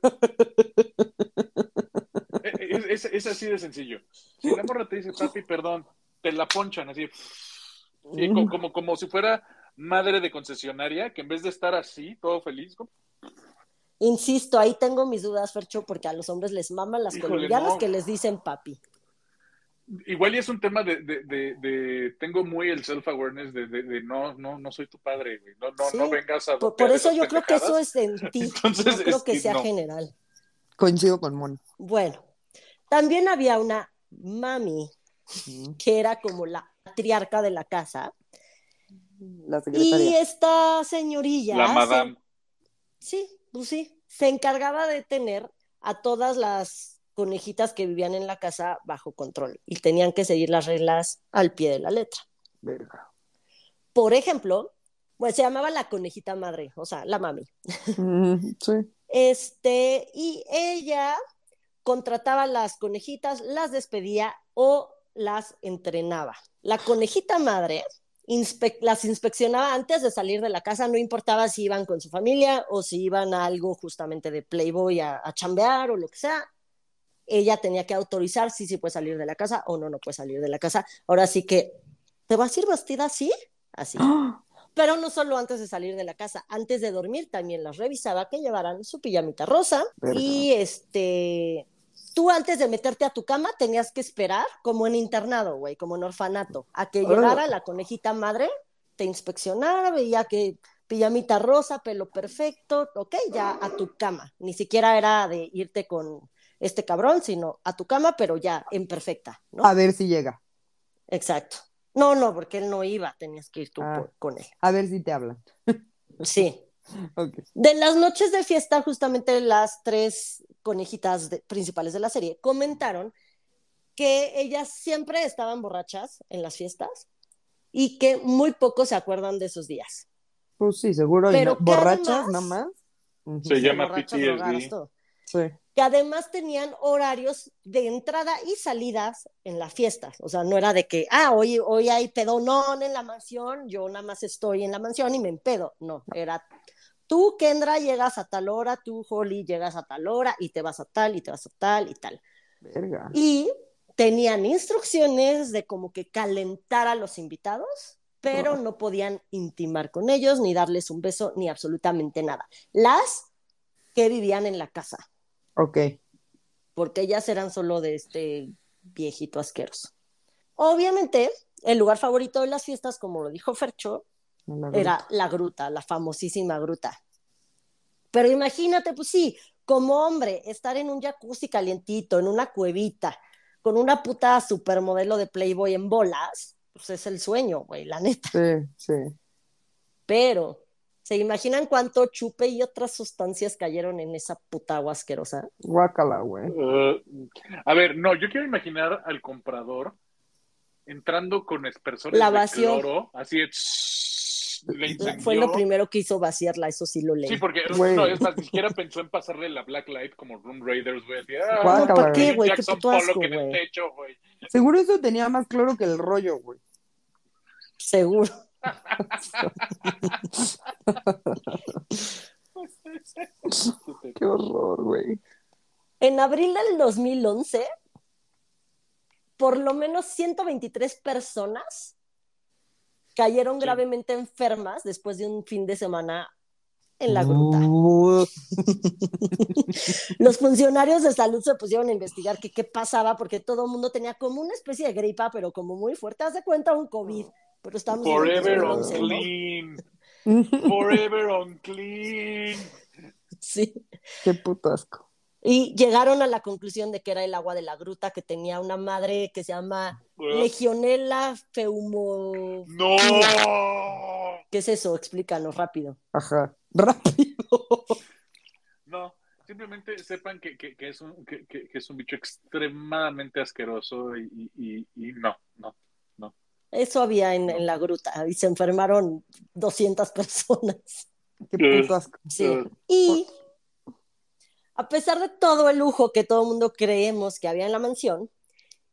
[SPEAKER 2] Es, es- es así de sencillo. Si la morra te dice, papi, perdón, te la ponchan así. y co- como, como, si fuera madre de concesionaria, que en vez de estar así, todo feliz, como,
[SPEAKER 1] Insisto, ahí tengo mis dudas, Fercho, porque a los hombres les maman las
[SPEAKER 2] Híjole,
[SPEAKER 1] colombianas
[SPEAKER 2] no.
[SPEAKER 1] que les dicen papi.
[SPEAKER 2] igual y es un tema de, de, de, de- tengo muy el self-awareness de, de, de no, no, no soy tu padre, güey. No, no,
[SPEAKER 1] Sí.
[SPEAKER 2] no vengas a
[SPEAKER 1] Por, por eso yo creo que eso es en ti.
[SPEAKER 2] Entonces,
[SPEAKER 1] no creo
[SPEAKER 2] es
[SPEAKER 1] que
[SPEAKER 2] que
[SPEAKER 1] sea
[SPEAKER 2] no.
[SPEAKER 1] general.
[SPEAKER 3] Coincido con Moni.
[SPEAKER 1] Bueno, también había una mami que era como la patriarca de la casa.
[SPEAKER 3] La
[SPEAKER 1] Y esta señorilla.
[SPEAKER 2] La
[SPEAKER 1] se-
[SPEAKER 2] madame.
[SPEAKER 1] sí, pues sí. Se encargaba de tener a todas las conejitas que vivían en la casa bajo control y tenían que seguir las reglas al pie de la letra.
[SPEAKER 3] Verga.
[SPEAKER 1] Por ejemplo, bueno, se llamaba la conejita madre, o sea, la mami.
[SPEAKER 3] Mm, sí.
[SPEAKER 1] Este, y ella contrataba las conejitas, las despedía o las entrenaba. La conejita madre inspe- las inspeccionaba antes de salir de la casa, no importaba si iban con su familia o si iban a algo justamente de Playboy a, a chambear o lo que sea. Ella tenía que autorizar si sí puede salir de la casa o no, no puede salir de la casa. Ahora sí que, ¿te vas a ir vestida así? Así. Pero no solo antes de salir de la casa, antes de dormir también las revisaba que llevaran su pijamita rosa y este tú antes de meterte a tu cama tenías que esperar como en internado, güey, como en orfanato, a que llegara la conejita madre, te inspeccionara, veía que pijamita rosa, pelo perfecto, ok, ya a tu cama. Ni siquiera era de irte con este cabrón, sino a tu cama, pero ya en perfecta, ¿no?
[SPEAKER 3] A ver si llega.
[SPEAKER 1] Exacto. No, no, porque él no iba, tenías que ir tú
[SPEAKER 3] Ah.
[SPEAKER 1] por- con él.
[SPEAKER 3] A ver si te hablan.
[SPEAKER 1] Sí.
[SPEAKER 3] Ok.
[SPEAKER 1] De las noches de fiesta, justamente las tres conejitas de- principales de la serie comentaron que ellas siempre estaban borrachas en las fiestas y que muy pocos se acuerdan de esos días.
[SPEAKER 3] Pues sí, seguro. y
[SPEAKER 1] Pero
[SPEAKER 3] no- borrachas
[SPEAKER 1] además-
[SPEAKER 3] nada más.
[SPEAKER 2] Se llama PTSD.
[SPEAKER 3] Sí.
[SPEAKER 1] Que además tenían horarios de entrada y salidas en las fiestas. O sea, no era de que, ah, hoy, hoy hay pedonón en la mansión, yo nada más estoy en la mansión y me empedo. No, era tú, Kendra, llegas a tal hora, tú, Holly, llegas a tal hora y te vas a tal y te vas a tal y tal.
[SPEAKER 3] Verga.
[SPEAKER 1] Y tenían instrucciones de como que calentar a los invitados, pero no podían intimar con ellos, ni darles un beso, ni absolutamente nada. Las que vivían en la casa,
[SPEAKER 3] Ok.
[SPEAKER 1] porque ellas eran solo de este viejito asqueroso. Obviamente, el lugar favorito de las fiestas, como lo dijo Fercho,
[SPEAKER 3] La
[SPEAKER 1] era la gruta, la famosísima gruta. Pero imagínate, pues sí, como hombre, estar en un jacuzzi calientito, en una cuevita, con una puta supermodelo de Playboy en bolas, pues es el sueño, güey, la neta.
[SPEAKER 3] Sí, sí.
[SPEAKER 1] Pero, ¿se imaginan cuánto chupe y otras sustancias cayeron en esa puta agua asquerosa?
[SPEAKER 3] Guácala, güey.
[SPEAKER 2] Uh, a ver, no, yo quiero imaginar al comprador entrando con espersores
[SPEAKER 1] La
[SPEAKER 2] de cloro, así de le incendió.
[SPEAKER 1] Fue lo primero que hizo vaciarla, eso sí lo leí.
[SPEAKER 2] Sí, porque
[SPEAKER 3] Güey.
[SPEAKER 2] no, es más, ni siquiera pensó en pasarle la Black Light como Room Raiders, güey. Así, ah,
[SPEAKER 3] Guácala,
[SPEAKER 1] No, ¿para qué,
[SPEAKER 3] güey.
[SPEAKER 1] Qué puto asco,
[SPEAKER 2] Pollock en el
[SPEAKER 1] güey.
[SPEAKER 2] techo, güey.
[SPEAKER 3] Seguro eso tenía más cloro que el rollo, güey.
[SPEAKER 1] Seguro.
[SPEAKER 3] Qué horror, güey.
[SPEAKER 1] En abril del 2011, por lo menos 123 personas cayeron
[SPEAKER 2] Sí.
[SPEAKER 1] gravemente enfermas después de un fin de semana en la gruta.
[SPEAKER 3] Uh,
[SPEAKER 1] Los funcionarios de salud se pusieron a investigar que qué pasaba porque todo el mundo tenía como una especie de gripa, pero como muy fuerte. Haz de cuenta un COVID, pero estamos
[SPEAKER 2] Forever on
[SPEAKER 1] 2011, ¿no?
[SPEAKER 2] clean. Forever unclean.
[SPEAKER 1] Sí.
[SPEAKER 3] Qué puto asco.
[SPEAKER 1] Y llegaron a la conclusión de que era el agua de la gruta que tenía una madre que se llama Legionella feumo.
[SPEAKER 2] ¡No!
[SPEAKER 1] ¿Qué es eso? Explícanos rápido.
[SPEAKER 3] Ajá. Rápido.
[SPEAKER 2] No, simplemente sepan que, que, que es, un, que, que- que es un bicho extremadamente asqueroso y, y, y- y no, no, no.
[SPEAKER 1] Eso había en, en la gruta y se enfermaron 200 personas.
[SPEAKER 3] Qué puto asco.
[SPEAKER 1] Sí. Y a pesar de todo el lujo que todo el mundo creemos que había en la mansión,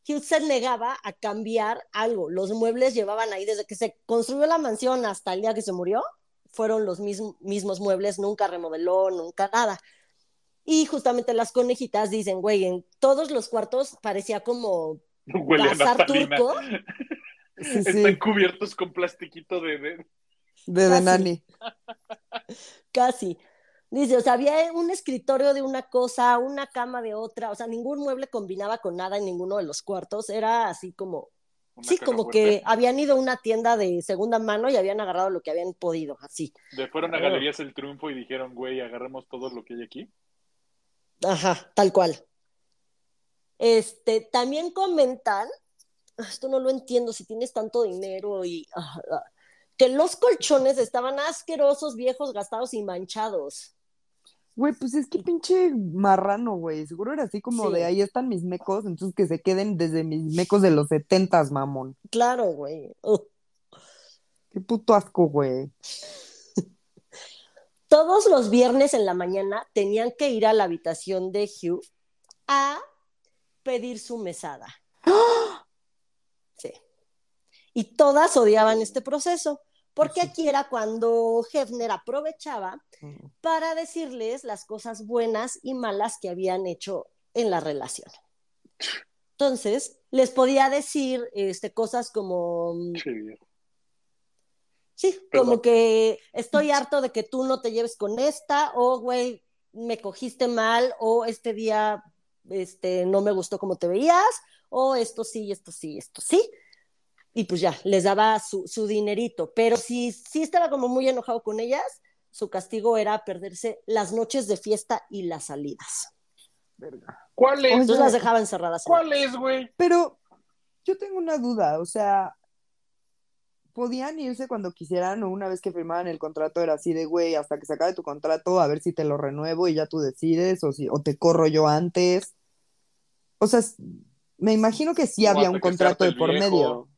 [SPEAKER 1] Hughes se negaba a cambiar algo. Los muebles llevaban ahí desde que se construyó la mansión hasta el día que se murió. Fueron los mismos, mismos muebles, nunca remodeló, nunca nada. Y justamente las conejitas dicen, güey, en todos los cuartos parecía como
[SPEAKER 2] Huele a
[SPEAKER 1] bazar turco.
[SPEAKER 3] Sí, sí.
[SPEAKER 2] Están cubiertos con plastiquito de... de-
[SPEAKER 3] De, de
[SPEAKER 1] Casi.
[SPEAKER 3] Nani.
[SPEAKER 1] Casi. Dice, o sea, había un escritorio de una cosa, una cama de otra, o sea, ningún mueble combinaba con nada en ninguno de los cuartos, era así como,
[SPEAKER 2] una
[SPEAKER 1] sí, como
[SPEAKER 2] fuerte.
[SPEAKER 1] que habían ido a una tienda de segunda mano y habían agarrado lo que habían podido, así.
[SPEAKER 2] De fueron a
[SPEAKER 1] Oh.
[SPEAKER 2] Galerías El Triunfo y dijeron, güey, agarremos todo lo que hay aquí.
[SPEAKER 1] Ajá, tal cual. Este, también comentan, ah, esto no lo entiendo, si tienes tanto dinero y ah, ah, que los colchones estaban asquerosos, viejos, gastados y manchados.
[SPEAKER 3] Güey, pues es que pinche marrano, güey. Seguro era así como
[SPEAKER 1] Sí.
[SPEAKER 3] de ahí están mis mecos, entonces que se queden desde mis mecos de los setentas, mamón.
[SPEAKER 1] Claro, güey.
[SPEAKER 3] Qué puto asco, güey.
[SPEAKER 1] Todos los viernes en la mañana tenían que ir a la habitación de Hugh a pedir su mesada. Sí. Y todas odiaban este proceso, porque aquí era cuando Hefner aprovechaba para decirles las cosas buenas y malas que habían hecho en la relación. Entonces, les podía decir este, cosas como. Sí, como que estoy harto de que tú no te lleves con esta, o güey, me cogiste mal, o este día este, no me gustó como te veías, o esto sí, esto sí, esto sí. Y pues ya, les daba su, su dinerito. Pero si sí estaba como muy enojado con ellas, su castigo era perderse las noches de fiesta y las salidas.
[SPEAKER 2] ¿Cuál es?
[SPEAKER 1] Entonces las dejaba encerradas.
[SPEAKER 2] ¿Cuál es, güey?
[SPEAKER 3] Pero yo tengo una duda, o sea, podían irse cuando quisieran o una vez que firmaban el contrato era así de, güey, hasta que se acabe tu contrato, a ver si te lo renuevo y ya tú decides, o si, o te corro yo antes. O sea, me imagino que sí
[SPEAKER 2] O
[SPEAKER 3] había un contrato de por
[SPEAKER 2] viejo.
[SPEAKER 3] medio.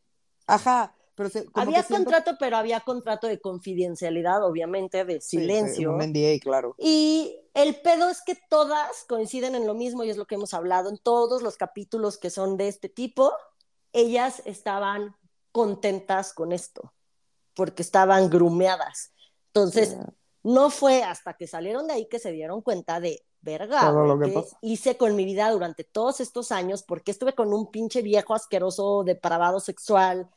[SPEAKER 3] Ajá, pero se, como
[SPEAKER 1] Había
[SPEAKER 3] que
[SPEAKER 1] contrato, pero había contrato de confidencialidad, obviamente, de
[SPEAKER 3] Sí, sí,
[SPEAKER 1] silencio.
[SPEAKER 3] claro.
[SPEAKER 1] Y el pedo es que todas coinciden en lo mismo y es lo que hemos hablado en todos los capítulos que son de este tipo. Ellas estaban contentas con esto porque estaban grumeadas. Entonces, no fue hasta que salieron de ahí que se dieron cuenta de verga,
[SPEAKER 3] Todo
[SPEAKER 1] güey,
[SPEAKER 3] lo que
[SPEAKER 1] ¿qué
[SPEAKER 3] pasa.
[SPEAKER 1] hice con mi vida durante todos estos años, porque estuve con un pinche viejo asqueroso depravado sexual,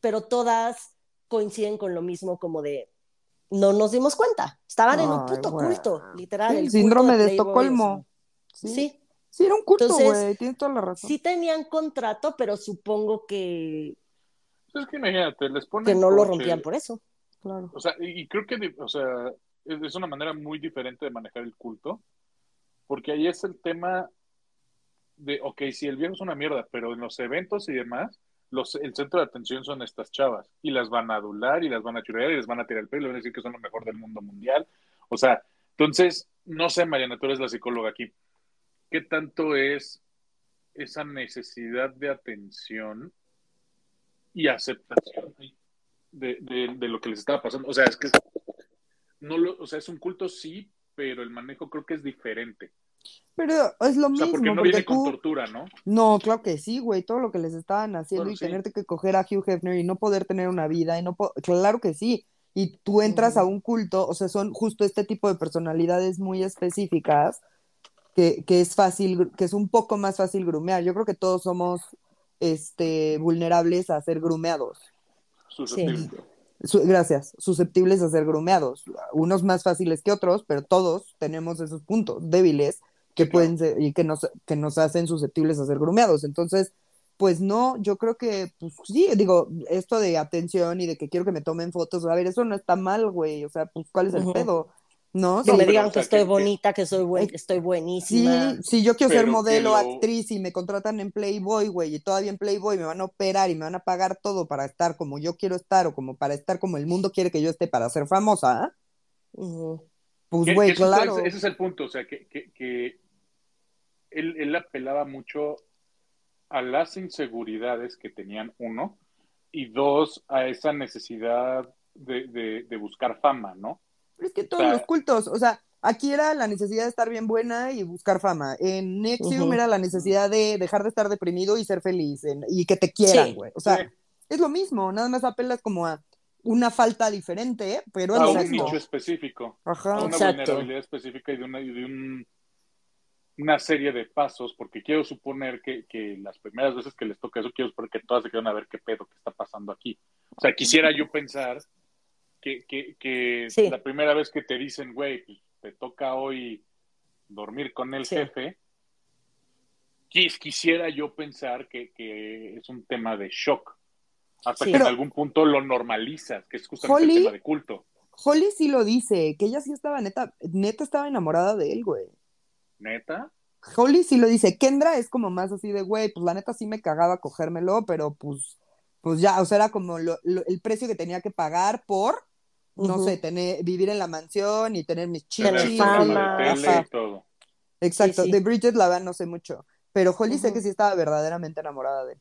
[SPEAKER 1] pero todas coinciden con lo mismo como de no nos dimos cuenta. Estaban en un puto
[SPEAKER 3] güey.
[SPEAKER 1] culto, literal.
[SPEAKER 3] Sí,
[SPEAKER 1] el
[SPEAKER 3] síndrome
[SPEAKER 1] culto
[SPEAKER 3] de Estocolmo.
[SPEAKER 1] Sí.
[SPEAKER 3] Sí. era un culto, güey, tienes toda la razón.
[SPEAKER 1] sí tenían contrato, pero supongo que,
[SPEAKER 2] Es que imagínate, les ponen
[SPEAKER 1] que no lo rompían por eso.
[SPEAKER 3] Claro.
[SPEAKER 2] O sea, y y creo que, o sea, es, es una manera muy diferente de manejar el culto, porque ahí es el tema de, ok, si el viejo es una mierda, pero en los eventos y demás, los, el centro de atención son estas chavas, y las van a adular, y las van a chulear, y les van a tirar el pelo, y van a decir que son lo mejor del mundo mundial. O sea, entonces, no sé, Mariana, tú eres la psicóloga aquí, ¿qué tanto es esa necesidad de atención y aceptación de, de, de lo que les estaba pasando? O sea, es que no lo, o sea, es un culto sí, pero el manejo creo que es diferente.
[SPEAKER 3] Pero es lo
[SPEAKER 2] O sea,
[SPEAKER 3] mismo,
[SPEAKER 2] porque no
[SPEAKER 3] porque
[SPEAKER 2] viene
[SPEAKER 3] tú...
[SPEAKER 2] con tortura, ¿no?
[SPEAKER 3] No, claro que sí, güey, todo lo que les estaban haciendo
[SPEAKER 2] Bueno,
[SPEAKER 3] y
[SPEAKER 2] sí.
[SPEAKER 3] tenerte que coger a Hugh Hefner y no poder tener una vida y no po- claro que sí. Y tú entras a un culto, o sea, son justo este tipo de personalidades muy específicas que, que es fácil, que es un poco más fácil grumear. Yo creo que todos somos este vulnerables a ser grumeados.
[SPEAKER 2] Susceptible.
[SPEAKER 3] Su- gracias, susceptibles a ser grumeados. Unos más fáciles que otros, pero todos tenemos esos puntos débiles que pueden ser y que nos, que nos hacen susceptibles a ser grumeados. Entonces, Pues no, yo creo que, pues sí, digo, esto de atención y de que quiero que me tomen fotos, a ver, eso no está mal, güey, o sea, pues, ¿cuál es el pedo? ¿No?
[SPEAKER 1] Que me digan
[SPEAKER 2] o sea,
[SPEAKER 1] que estoy
[SPEAKER 2] que-
[SPEAKER 1] bonita, que soy buen, que estoy
[SPEAKER 3] Sí,
[SPEAKER 1] buenísima.
[SPEAKER 3] si yo quiero ser
[SPEAKER 2] Pero
[SPEAKER 3] modelo,
[SPEAKER 2] lo-
[SPEAKER 3] actriz y me contratan en Playboy, güey, y todavía en Playboy me van a operar y me van a pagar todo para estar como yo quiero estar o como para estar como el mundo quiere que yo esté para ser famosa,
[SPEAKER 1] Ujú.
[SPEAKER 3] pues, güey,
[SPEAKER 2] es-
[SPEAKER 3] claro.
[SPEAKER 2] Ese es el punto, o sea, que, que, que él, él apelaba mucho a las inseguridades que tenían, uno, y dos, a esa necesidad de, de, de buscar fama, ¿no?
[SPEAKER 3] Pero es que todos los cultos, o sea, aquí era la necesidad de estar bien buena y buscar fama. En Nexium era la necesidad de dejar de estar deprimido y ser feliz en- y que te quieran,
[SPEAKER 1] Sí.
[SPEAKER 3] güey. O sea,
[SPEAKER 2] Sí.
[SPEAKER 3] es lo mismo, nada más apelas como a una falta diferente, pero es
[SPEAKER 2] a un
[SPEAKER 3] mismo.
[SPEAKER 2] nicho específico,
[SPEAKER 3] Ajá.
[SPEAKER 2] a una
[SPEAKER 1] Exacto.
[SPEAKER 2] vulnerabilidad específica y de una, y de un- una serie de pasos, porque quiero suponer que, que las primeras veces que les toca eso, quiero suponer que todas se quedan a ver qué pedo que está pasando aquí. O sea, quisiera yo pensar que, que, que
[SPEAKER 1] Sí.
[SPEAKER 2] la primera vez que te dicen, güey, pues, te toca hoy dormir con el
[SPEAKER 1] Sí.
[SPEAKER 2] jefe, quis- quisiera yo pensar que, que es un tema de shock. Hasta
[SPEAKER 1] Sí.
[SPEAKER 2] que
[SPEAKER 3] Pero-
[SPEAKER 2] en algún punto lo normalizas, que es justamente
[SPEAKER 3] Holly-
[SPEAKER 2] el tema de culto.
[SPEAKER 3] Holly sí lo dice, que ella sí estaba neta, neta estaba enamorada de él, güey.
[SPEAKER 2] ¿Neta?
[SPEAKER 3] Holly sí lo dice. Kendra es como más así de, güey, pues la neta sí me cagaba cogérmelo, pero pues, pues ya, o sea, era como lo- lo- el precio que tenía que pagar por, no sé, tener, vivir en la mansión y tener mis
[SPEAKER 1] Tener
[SPEAKER 3] chichis.
[SPEAKER 1] fama,
[SPEAKER 2] todo.
[SPEAKER 3] Exacto,
[SPEAKER 1] Sí, sí.
[SPEAKER 3] de Bridget la verdad no sé mucho, pero Holly sé que sí estaba verdaderamente enamorada de él.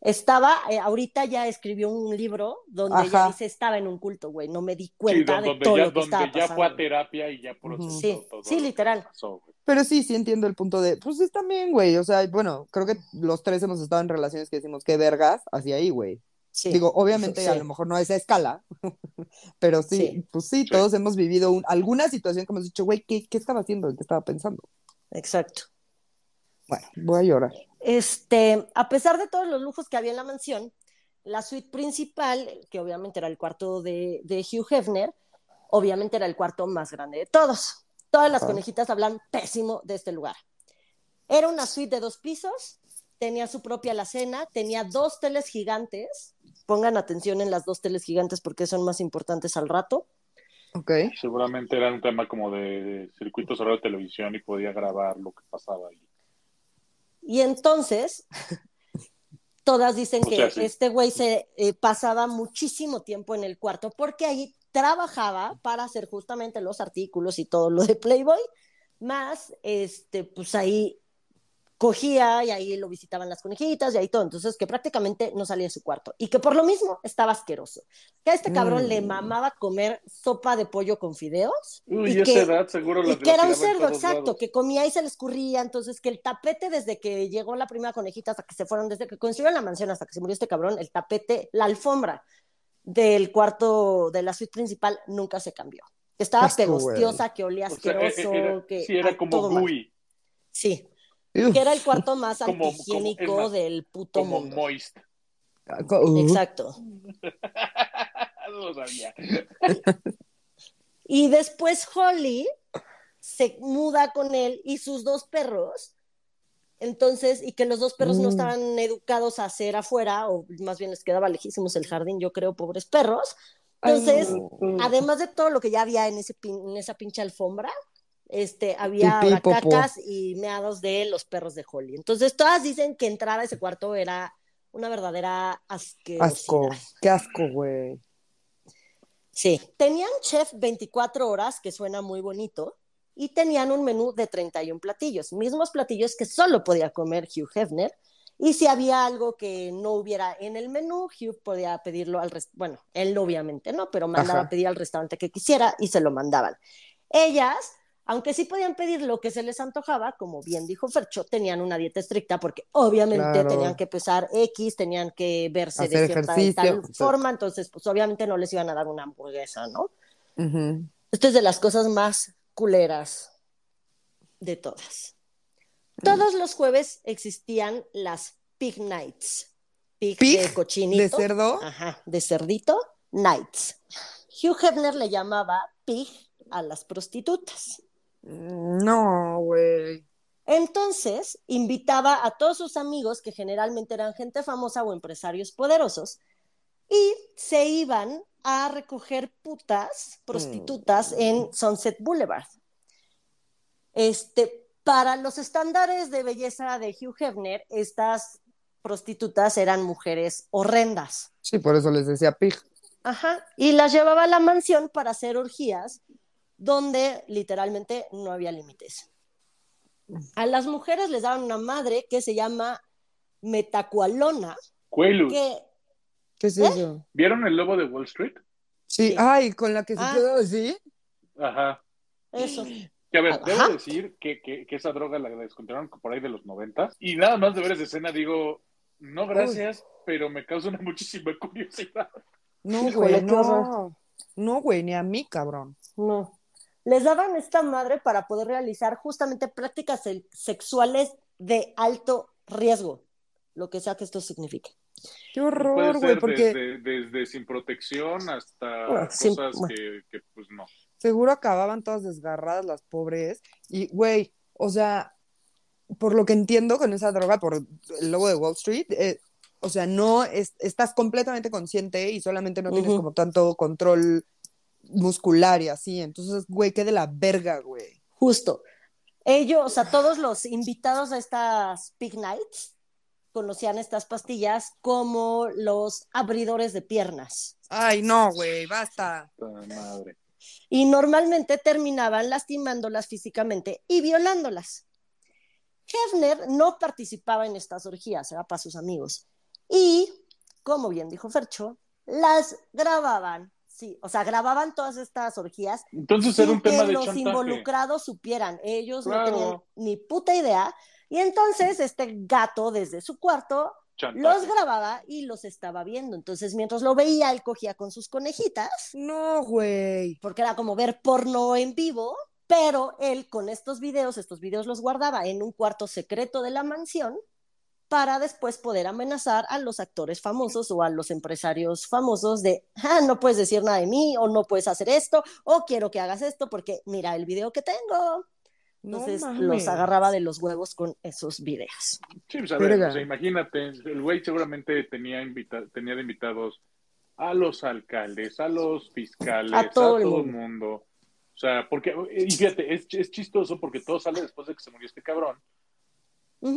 [SPEAKER 1] Estaba, eh, ahorita ya escribió un libro donde
[SPEAKER 3] Ajá.
[SPEAKER 1] ella dice estaba en un culto, güey. No me di
[SPEAKER 2] Sí,
[SPEAKER 1] cuenta
[SPEAKER 2] donde,
[SPEAKER 1] de todo
[SPEAKER 2] ya,
[SPEAKER 1] lo que estaba
[SPEAKER 2] donde ya fue
[SPEAKER 1] pasando.
[SPEAKER 2] a terapia y ya procesó
[SPEAKER 3] Ujú.
[SPEAKER 1] Sí,
[SPEAKER 2] todo
[SPEAKER 1] sí, literal.
[SPEAKER 2] pasó.
[SPEAKER 3] Pero sí, sí entiendo el punto de, pues está bien, güey, o sea, bueno, creo que los tres hemos estado en relaciones que decimos, qué vergas, hacia ahí, güey.
[SPEAKER 1] Sí.
[SPEAKER 3] Digo, obviamente
[SPEAKER 1] Sí.
[SPEAKER 3] a lo mejor no a esa escala, pero sí,
[SPEAKER 1] Sí.
[SPEAKER 3] pues sí, todos hemos vivido un- alguna situación que hemos dicho, güey, ¿qué, ¿qué estaba haciendo? ¿En qué estaba pensando?
[SPEAKER 1] Exacto.
[SPEAKER 3] Bueno, voy a llorar.
[SPEAKER 1] Este, a pesar de todos los lujos que había en la mansión, la suite principal, que obviamente era el cuarto de, de Hugh Hefner, obviamente era el cuarto más grande de todos. Todas las
[SPEAKER 3] Ajá.
[SPEAKER 1] conejitas hablan pésimo de este lugar. Era una suite de dos pisos, tenía su propia alacena, tenía dos teles gigantes. Pongan atención en las dos teles gigantes porque son más importantes al rato.
[SPEAKER 3] Ok.
[SPEAKER 2] Seguramente era un tema como de, circuito cerrado de televisión y podía grabar lo que pasaba ahí.
[SPEAKER 1] Y entonces, todas dicen
[SPEAKER 2] O
[SPEAKER 1] que
[SPEAKER 2] sí.
[SPEAKER 1] este güey se eh, pasaba muchísimo tiempo en el cuarto porque ahí trabajaba para hacer justamente los artículos y todo lo de Playboy, más, este, pues ahí cogía y ahí lo visitaban las conejitas y ahí todo, entonces que prácticamente no salía de su cuarto y que por lo mismo estaba asqueroso, que a este cabrón
[SPEAKER 3] Mm.
[SPEAKER 1] le mamaba comer sopa de pollo con fideos
[SPEAKER 2] Uy,
[SPEAKER 1] y
[SPEAKER 2] esa
[SPEAKER 1] que-
[SPEAKER 2] edad seguro
[SPEAKER 1] y que era un cerdo, exacto,
[SPEAKER 2] lados.
[SPEAKER 1] que comía y se le escurría, entonces que el tapete desde que llegó la primera conejita hasta que se fueron, desde que construyeron la mansión hasta que se murió este cabrón, el tapete, la alfombra del cuarto de la suite principal nunca se cambió. Estaba pegostiosa, que olía
[SPEAKER 2] O sea, e-
[SPEAKER 1] asqueroso,
[SPEAKER 2] e- era,
[SPEAKER 1] que
[SPEAKER 2] sí, era
[SPEAKER 1] ay,
[SPEAKER 2] como gooey,
[SPEAKER 1] Sí, que era el cuarto más
[SPEAKER 2] Como- como-
[SPEAKER 1] antihigiénico del puto
[SPEAKER 2] como
[SPEAKER 1] mundo.
[SPEAKER 2] moist.
[SPEAKER 3] uh,
[SPEAKER 1] Exacto.
[SPEAKER 2] no lo sabía.
[SPEAKER 1] Y después Holly se muda con él y sus dos perros. Entonces, y que los dos perros no
[SPEAKER 3] Mm.
[SPEAKER 1] estaban educados a hacer afuera, o más bien les quedaba lejísimos el jardín, yo creo, pobres perros. Entonces,
[SPEAKER 3] Ay, no.
[SPEAKER 1] además de todo lo que ya había en, ese pin- en esa pinche alfombra, este, había
[SPEAKER 3] Pipí,
[SPEAKER 1] cacas y meados de los perros de Holly. Entonces, todas dicen que entrar a ese cuarto era una verdadera asquerosidad.
[SPEAKER 3] Asco, qué asco, güey.
[SPEAKER 1] Sí. Tenían chef 24 horas, que suena muy bonito, y tenían un menú de 31 platillos, mismos platillos que solo podía comer Hugh Hefner. Y si había algo que no hubiera en el menú, Hugh podía pedirlo al. Bueno, él obviamente no, pero mandaba
[SPEAKER 3] Ajá.
[SPEAKER 1] a pedir al restaurante que quisiera y se lo mandaban. Ellas, aunque sí podían pedir lo que se les antojaba, como bien dijo Fercho, tenían una dieta estricta porque obviamente
[SPEAKER 3] Claro.
[SPEAKER 1] tenían que pesar X, tenían que verse de cierta tal forma, entonces pues obviamente no les iban a dar una hamburguesa, ¿no? Esto es de las cosas más culeras de todas. Todos los jueves existían las Pig Nights. Pig,
[SPEAKER 3] ¿Pig?
[SPEAKER 1] de cochinito.
[SPEAKER 3] ¿De cerdo?
[SPEAKER 1] Ajá, de cerdito. Nights. Hugh Hefner le llamaba Pig a las prostitutas.
[SPEAKER 3] No, güey.
[SPEAKER 1] Entonces, invitaba a todos sus amigos, que generalmente eran gente famosa o empresarios poderosos, y se iban a recoger putas, prostitutas en Sunset Boulevard. Este, para los estándares de belleza de Hugh Hefner, estas prostitutas eran mujeres horrendas.
[SPEAKER 3] Sí, por eso les decía pig.
[SPEAKER 1] Ajá, y las llevaba a la mansión para hacer orgías, donde literalmente no había límites. A las mujeres les daban una madre que se llama metacualona,
[SPEAKER 2] Cuelus.
[SPEAKER 1] que
[SPEAKER 3] ¿Qué es
[SPEAKER 1] ¿Eh?
[SPEAKER 3] eso?
[SPEAKER 2] ¿Vieron el lobo de Wall Street?
[SPEAKER 3] Sí,
[SPEAKER 1] Sí.
[SPEAKER 3] ay, con la que se
[SPEAKER 1] Ah.
[SPEAKER 3] quedó así.
[SPEAKER 2] Ajá.
[SPEAKER 1] eso.
[SPEAKER 2] Que a ver,
[SPEAKER 1] Ajá.
[SPEAKER 2] debo decir que, que, que esa droga la descontinuaron por ahí de los 90 y nada más de ver esa escena digo, no gracias, pero me causa una muchísima curiosidad.
[SPEAKER 3] No, güey, no. No, güey, ni a mí, cabrón.
[SPEAKER 1] No. Les daban esta madre para poder realizar justamente prácticas se- sexuales de alto riesgo, lo que sea que esto signifique.
[SPEAKER 3] Qué horror, güey, porque
[SPEAKER 2] desde, desde sin protección hasta
[SPEAKER 1] Bueno, sin-
[SPEAKER 2] cosas
[SPEAKER 1] bueno.
[SPEAKER 2] que, que, pues no.
[SPEAKER 3] seguro acababan todas desgarradas las pobres. Y, güey, o sea, por lo que entiendo con esa droga, por el logo de Wall Street, eh, o sea, no es- estás completamente consciente y solamente no tienes como tanto control muscular y así. Entonces, güey, qué de la verga, güey.
[SPEAKER 1] Justo. Ellos, o sea, todos los invitados a estas Pig Nights conocían estas pastillas como los abridores de piernas.
[SPEAKER 3] Ay, no, güey, basta.
[SPEAKER 2] Madre.
[SPEAKER 1] y normalmente terminaban lastimándolas físicamente y violándolas. Hefner no participaba en estas orgías, era para sus amigos. Y, como bien dijo Fercho, las grababan, sí, o sea, grababan todas estas orgías
[SPEAKER 2] Entonces era un tema
[SPEAKER 1] que
[SPEAKER 2] de
[SPEAKER 1] los
[SPEAKER 2] chantaje.
[SPEAKER 1] involucrados supieran. Ellos
[SPEAKER 2] Claro.
[SPEAKER 1] no tenían ni puta idea. Y entonces este gato desde su cuarto
[SPEAKER 2] Chantaje.
[SPEAKER 1] los grababa y los estaba viendo. Entonces, mientras lo veía, él cogía con sus conejitas
[SPEAKER 3] No, güey.
[SPEAKER 1] porque era como ver porno en vivo, pero él con estos videos, estos videos los guardaba en un cuarto secreto de la mansión para después poder amenazar a los actores famosos o a los empresarios famosos de, ah, no puedes decir nada de mí o no puedes hacer esto o quiero que hagas esto porque mira el video que tengo. Entonces los agarraba de los huevos con esos videos.
[SPEAKER 2] Sí, pues a ver, o sea, imagínate, el güey seguramente tenía, invita tenía de invitados a los alcaldes, a los fiscales,
[SPEAKER 1] A
[SPEAKER 2] a
[SPEAKER 1] todo el mundo.
[SPEAKER 2] mundo. O sea, porque, y fíjate, es, es chistoso porque todo sale después de que se murió este cabrón,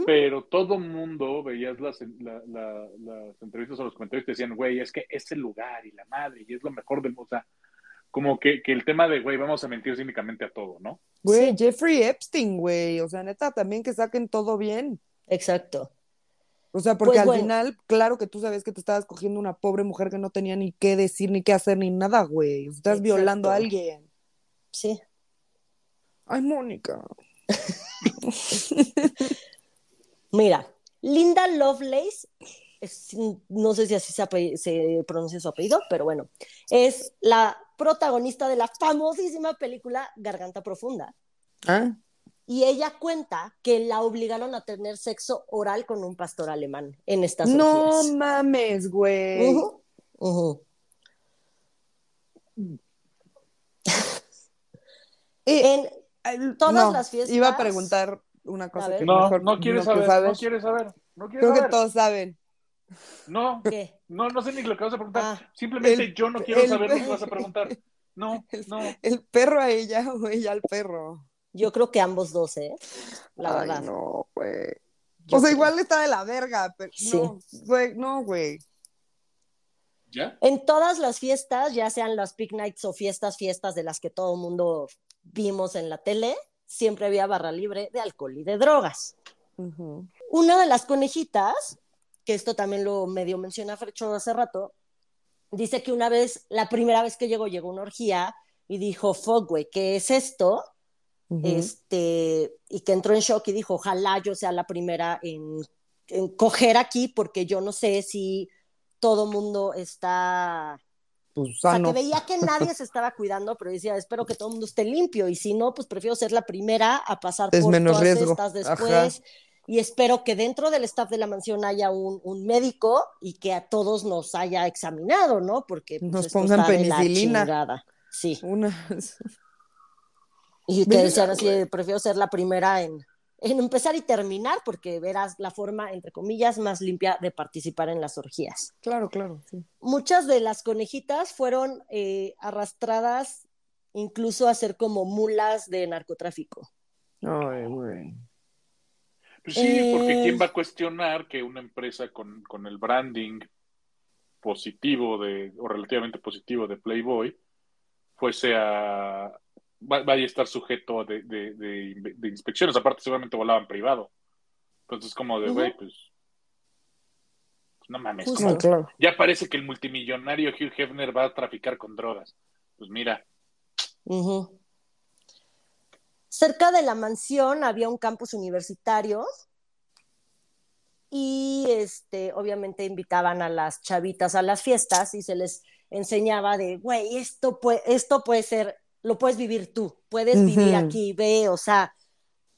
[SPEAKER 2] Pero todo mundo veías las, la- la- las entrevistas o los comentarios y te decían, güey, es que es el lugar y la madre y es lo mejor del o sea, como que, que el tema de, güey, vamos a mentir cínicamente a todo, ¿no?
[SPEAKER 3] Güey, Jeffrey Epstein, güey. O sea, neta, también que saquen todo bien.
[SPEAKER 1] Exacto.
[SPEAKER 3] O sea, porque
[SPEAKER 1] Pues
[SPEAKER 3] al
[SPEAKER 1] bueno.
[SPEAKER 3] final, claro que tú sabes que te estabas cogiendo una pobre mujer que no tenía ni qué decir, ni qué hacer, ni nada, güey. Estás
[SPEAKER 1] Exacto.
[SPEAKER 3] violando a alguien.
[SPEAKER 1] Sí.
[SPEAKER 3] Ay, Mónica.
[SPEAKER 1] Mira, Linda Lovelace, es- no sé si así se, pronuncia su apellido, pero bueno, es la protagonista de la famosísima película Garganta Profunda.
[SPEAKER 3] ¿Ah?
[SPEAKER 1] Y ella cuenta que la obligaron a tener sexo oral con un pastor alemán en estas
[SPEAKER 3] No
[SPEAKER 1] orgías.
[SPEAKER 3] mames, güey. Eh,
[SPEAKER 1] En- todas
[SPEAKER 3] no,
[SPEAKER 1] las fiestas-
[SPEAKER 3] Iba a preguntar una cosa que
[SPEAKER 2] No,
[SPEAKER 3] mejor
[SPEAKER 2] no quieres saber,
[SPEAKER 3] sabes.
[SPEAKER 2] no quieres saber, no quieres
[SPEAKER 3] Creo que todos saben.
[SPEAKER 2] No,
[SPEAKER 1] ¿Qué?
[SPEAKER 2] no, no sé ni lo que vas a preguntar.
[SPEAKER 1] Ah.
[SPEAKER 2] Simplemente
[SPEAKER 3] El-
[SPEAKER 2] yo no quiero
[SPEAKER 3] el-
[SPEAKER 2] saber lo que vas a preguntar. No, no.
[SPEAKER 3] ¿El perro a ella o ella al perro?
[SPEAKER 1] Yo creo que ambos dos, ¿eh? La
[SPEAKER 3] Ay,
[SPEAKER 1] verdad.
[SPEAKER 3] no, güey. O sea,
[SPEAKER 1] creo.
[SPEAKER 3] igual está de la verga, pero
[SPEAKER 1] Sí.
[SPEAKER 3] no, güey, no, güey.
[SPEAKER 2] ¿Ya?
[SPEAKER 1] En todas las fiestas, ya sean las Pig Nights o fiestas, fiestas de las que todo el mundo vimos en la tele, siempre había barra libre de alcohol y de drogas. Una de las conejitas, que esto también lo medio menciona Frecho hace rato, dice que una vez, la primera vez que llegó, llegó una orgía y dijo, fuck, güey, ¿qué es esto? Este, y que entró en shock y dijo, ojalá yo sea la primera en, en coger aquí, porque yo no sé si todo mundo está...
[SPEAKER 3] Pues
[SPEAKER 1] O sea, que veía que nadie se estaba cuidando, pero decía, espero que todo el mundo esté limpio, y si no, pues prefiero ser la primera a pasar
[SPEAKER 3] Es
[SPEAKER 1] por
[SPEAKER 3] menos
[SPEAKER 1] todas
[SPEAKER 3] riesgo.
[SPEAKER 1] estas después.
[SPEAKER 3] Ajá.
[SPEAKER 1] Y espero que dentro del staff de la mansión haya un, un médico y que a todos nos haya examinado, ¿no? Porque pues,
[SPEAKER 3] Nos pongan penicilina.
[SPEAKER 1] Sí.
[SPEAKER 3] Una...
[SPEAKER 1] Y que decían así, prefiero ser la primera en, en empezar y terminar, porque verás la forma, entre comillas, más limpia de participar en las orgías.
[SPEAKER 3] Claro, claro, sí.
[SPEAKER 1] Muchas de las conejitas fueron eh, arrastradas incluso a ser como mulas de narcotráfico.
[SPEAKER 3] Ay, güey.
[SPEAKER 2] Pues sí, porque
[SPEAKER 1] Eh.
[SPEAKER 2] ¿quién va a cuestionar que una empresa con, con el branding positivo de, o relativamente positivo de Playboy fuese a vaya a estar sujeto de, de, de- de inspecciones? Aparte, seguramente volaban privado. Entonces, como de, güey, pues, pues, no mames. Ya parece que el multimillonario Hugh Hefner va a traficar con drogas. Pues mira.
[SPEAKER 1] Cerca de la mansión había un campus universitario y este, obviamente invitaban a las chavitas a las fiestas y se les enseñaba de, güey, esto puede, esto puede ser, lo puedes vivir tú, puedes vivir aquí, ve, o sea,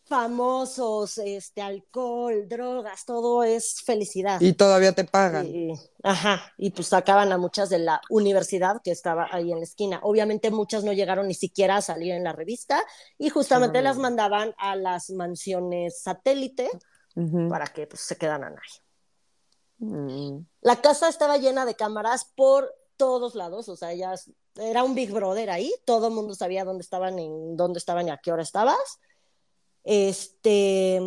[SPEAKER 1] famosos, este, alcohol, drogas, todo es felicidad.
[SPEAKER 3] Y todavía te pagan.
[SPEAKER 1] Y- ajá, y pues sacaban a muchas de la universidad que estaba ahí en la esquina. Obviamente muchas no llegaron ni siquiera a salir en la revista y justamente
[SPEAKER 3] Claro.
[SPEAKER 1] las mandaban a las mansiones satélite para que pues, se quedaran ahí.
[SPEAKER 3] Mm.
[SPEAKER 1] La casa estaba llena de cámaras por todos lados, o sea, es- era un Big Brother ahí, todo el mundo sabía dónde estaban, en dónde estaban y a qué hora estabas. Este,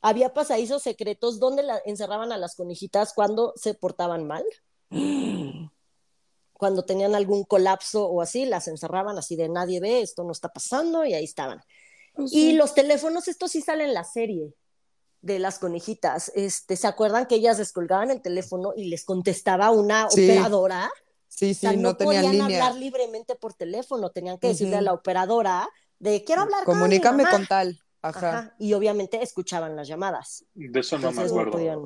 [SPEAKER 1] había pasadizos secretos donde la- encerraban a las conejitas cuando se portaban mal, cuando tenían algún colapso o así, las encerraban así de nadie ve, esto no está pasando y ahí estaban.
[SPEAKER 3] Pues
[SPEAKER 1] Y los teléfonos, esto sí sale en la serie de las conejitas. Este, ¿se acuerdan que ellas descolgaban el teléfono y les contestaba una
[SPEAKER 3] Sí.
[SPEAKER 1] operadora?
[SPEAKER 3] Sí,
[SPEAKER 1] O
[SPEAKER 3] sí,
[SPEAKER 1] sea,
[SPEAKER 3] no,
[SPEAKER 1] no,
[SPEAKER 3] tenían
[SPEAKER 1] podían
[SPEAKER 3] línea.
[SPEAKER 1] hablar libremente por teléfono, tenían que decirle a la operadora de quiero hablar
[SPEAKER 3] Comunícame
[SPEAKER 1] con mamá".
[SPEAKER 3] con tal. Ajá.
[SPEAKER 1] Ajá, Y obviamente escuchaban las llamadas.
[SPEAKER 2] de eso no me
[SPEAKER 1] no
[SPEAKER 2] acuerdo.
[SPEAKER 1] podían.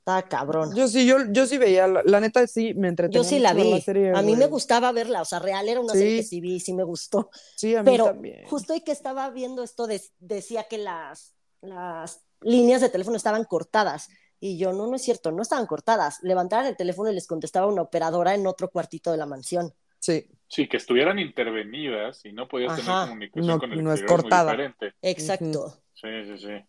[SPEAKER 1] Está cabrón.
[SPEAKER 3] Yo sí, yo, yo sí veía, la, la neta sí me entretenía
[SPEAKER 1] Yo sí la vi.
[SPEAKER 3] serie,
[SPEAKER 1] a mí me gustaba verla, o sea, real era una
[SPEAKER 3] Sí.
[SPEAKER 1] serie que sí vi, sí me gustó.
[SPEAKER 3] Sí, a mí
[SPEAKER 1] Pero
[SPEAKER 3] también.
[SPEAKER 1] justo hoy que estaba viendo esto, de- decía que las, las líneas de teléfono estaban cortadas. Y yo, no, no es cierto, no estaban cortadas. Levantaban el teléfono y les contestaba una operadora en otro cuartito de la mansión.
[SPEAKER 3] Sí.
[SPEAKER 2] Sí, que estuvieran intervenidas y no podías tener comunicación
[SPEAKER 3] No-
[SPEAKER 2] con el
[SPEAKER 3] no es
[SPEAKER 2] exterior,
[SPEAKER 3] cortada.
[SPEAKER 2] muy diferente.
[SPEAKER 1] Exacto.
[SPEAKER 2] Sí, sí, sí.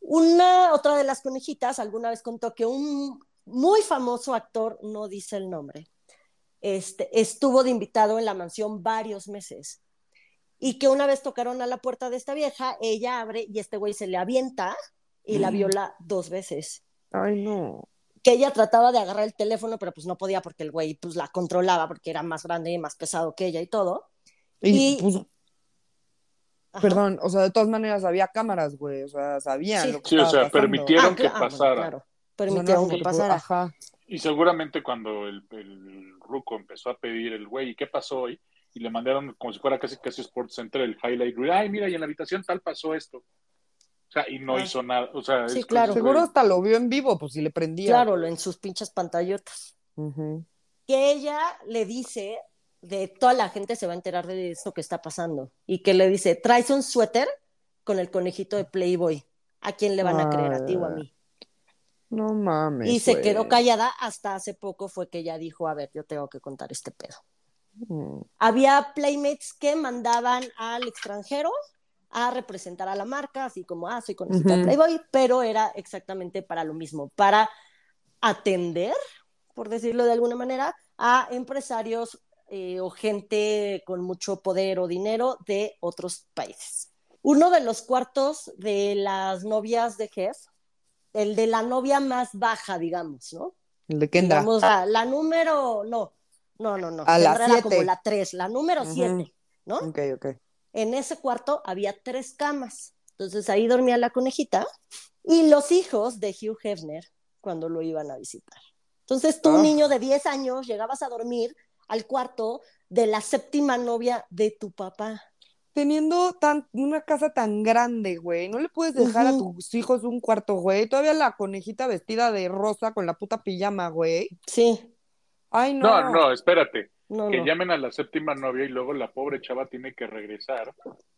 [SPEAKER 1] Una, otra de las conejitas alguna vez contó que un muy famoso actor, no dice el nombre, este, estuvo de invitado en la mansión varios meses. Y que una vez tocaron a la puerta de esta vieja, ella abre y este güey se le avienta y la viola dos veces.
[SPEAKER 3] Ay, no.
[SPEAKER 1] Que ella trataba de agarrar el teléfono, pero pues no podía porque el güey pues la controlaba porque era más grande y más pesado que ella y todo.
[SPEAKER 3] Y,
[SPEAKER 1] Y-
[SPEAKER 3] pues,
[SPEAKER 1] Ajá.
[SPEAKER 3] perdón, o sea, de todas maneras había cámaras, güey, o sea, sabían
[SPEAKER 1] Sí.
[SPEAKER 3] lo que
[SPEAKER 2] Sí, o sea,
[SPEAKER 3] pasando.
[SPEAKER 2] permitieron
[SPEAKER 1] Ah,
[SPEAKER 2] que
[SPEAKER 1] ah, bueno,
[SPEAKER 2] pasara.
[SPEAKER 1] claro.
[SPEAKER 3] No
[SPEAKER 1] Permitieron que
[SPEAKER 3] como
[SPEAKER 1] pasara.
[SPEAKER 3] Ajá.
[SPEAKER 2] Y seguramente cuando el, el ruco empezó a pedir el güey, ¿y qué pasó hoy? Y le mandaron como si fuera casi casi Sports Center el highlight. Ay, mira, y en la habitación tal pasó esto. O sea, y no
[SPEAKER 1] Ah.
[SPEAKER 2] hizo nada. O sea,
[SPEAKER 1] Sí,
[SPEAKER 2] es
[SPEAKER 1] claro.
[SPEAKER 3] Seguro hasta lo vio en vivo, pues si le prendía.
[SPEAKER 1] Claro, lo- en sus pinches pantallotas. Que ella le dice de toda la gente se va a enterar de esto que está pasando y que le dice, traes un suéter con el conejito de Playboy. ¿A quién le van a creer? ¿A ti o a mí?
[SPEAKER 3] No mames.
[SPEAKER 1] Y se
[SPEAKER 3] güey.
[SPEAKER 1] quedó callada hasta hace poco fue que ella dijo, a ver, yo tengo que contar este pedo.
[SPEAKER 3] Mm.
[SPEAKER 1] Había playmates que mandaban al extranjero a representar a la marca, así como, ah, soy de
[SPEAKER 3] Ujú.
[SPEAKER 1] Playboy, pero era exactamente para lo mismo, para atender, por decirlo de alguna manera, a empresarios eh, o gente con mucho poder o dinero de otros países. Uno de los cuartos de las novias de Jeff, el de la novia más baja, digamos, ¿no?
[SPEAKER 3] El de Kendra.
[SPEAKER 1] Digamos, la, la número, no, no, no, no.
[SPEAKER 3] A la
[SPEAKER 1] Kendra era
[SPEAKER 3] siete.
[SPEAKER 1] como la tres, la número
[SPEAKER 3] Ujú.
[SPEAKER 1] siete, ¿no?
[SPEAKER 3] Ok, ok.
[SPEAKER 1] En ese cuarto había tres camas. Entonces ahí dormía la conejita y los hijos de Hugh Hefner cuando lo iban a visitar. Entonces tú, un
[SPEAKER 3] Ah.
[SPEAKER 1] niño de 10 años, llegabas a dormir al cuarto de la séptima novia de tu papá.
[SPEAKER 3] Teniendo tan, una casa tan grande, güey, no le puedes dejar a tus hijos un cuarto, güey. Todavía la conejita vestida de rosa con la puta pijama, güey.
[SPEAKER 1] Sí,
[SPEAKER 3] Ay, no.
[SPEAKER 2] No, no, espérate.
[SPEAKER 1] No,
[SPEAKER 2] Que
[SPEAKER 1] no.
[SPEAKER 2] llamen a la séptima novia y luego la pobre chava tiene que regresar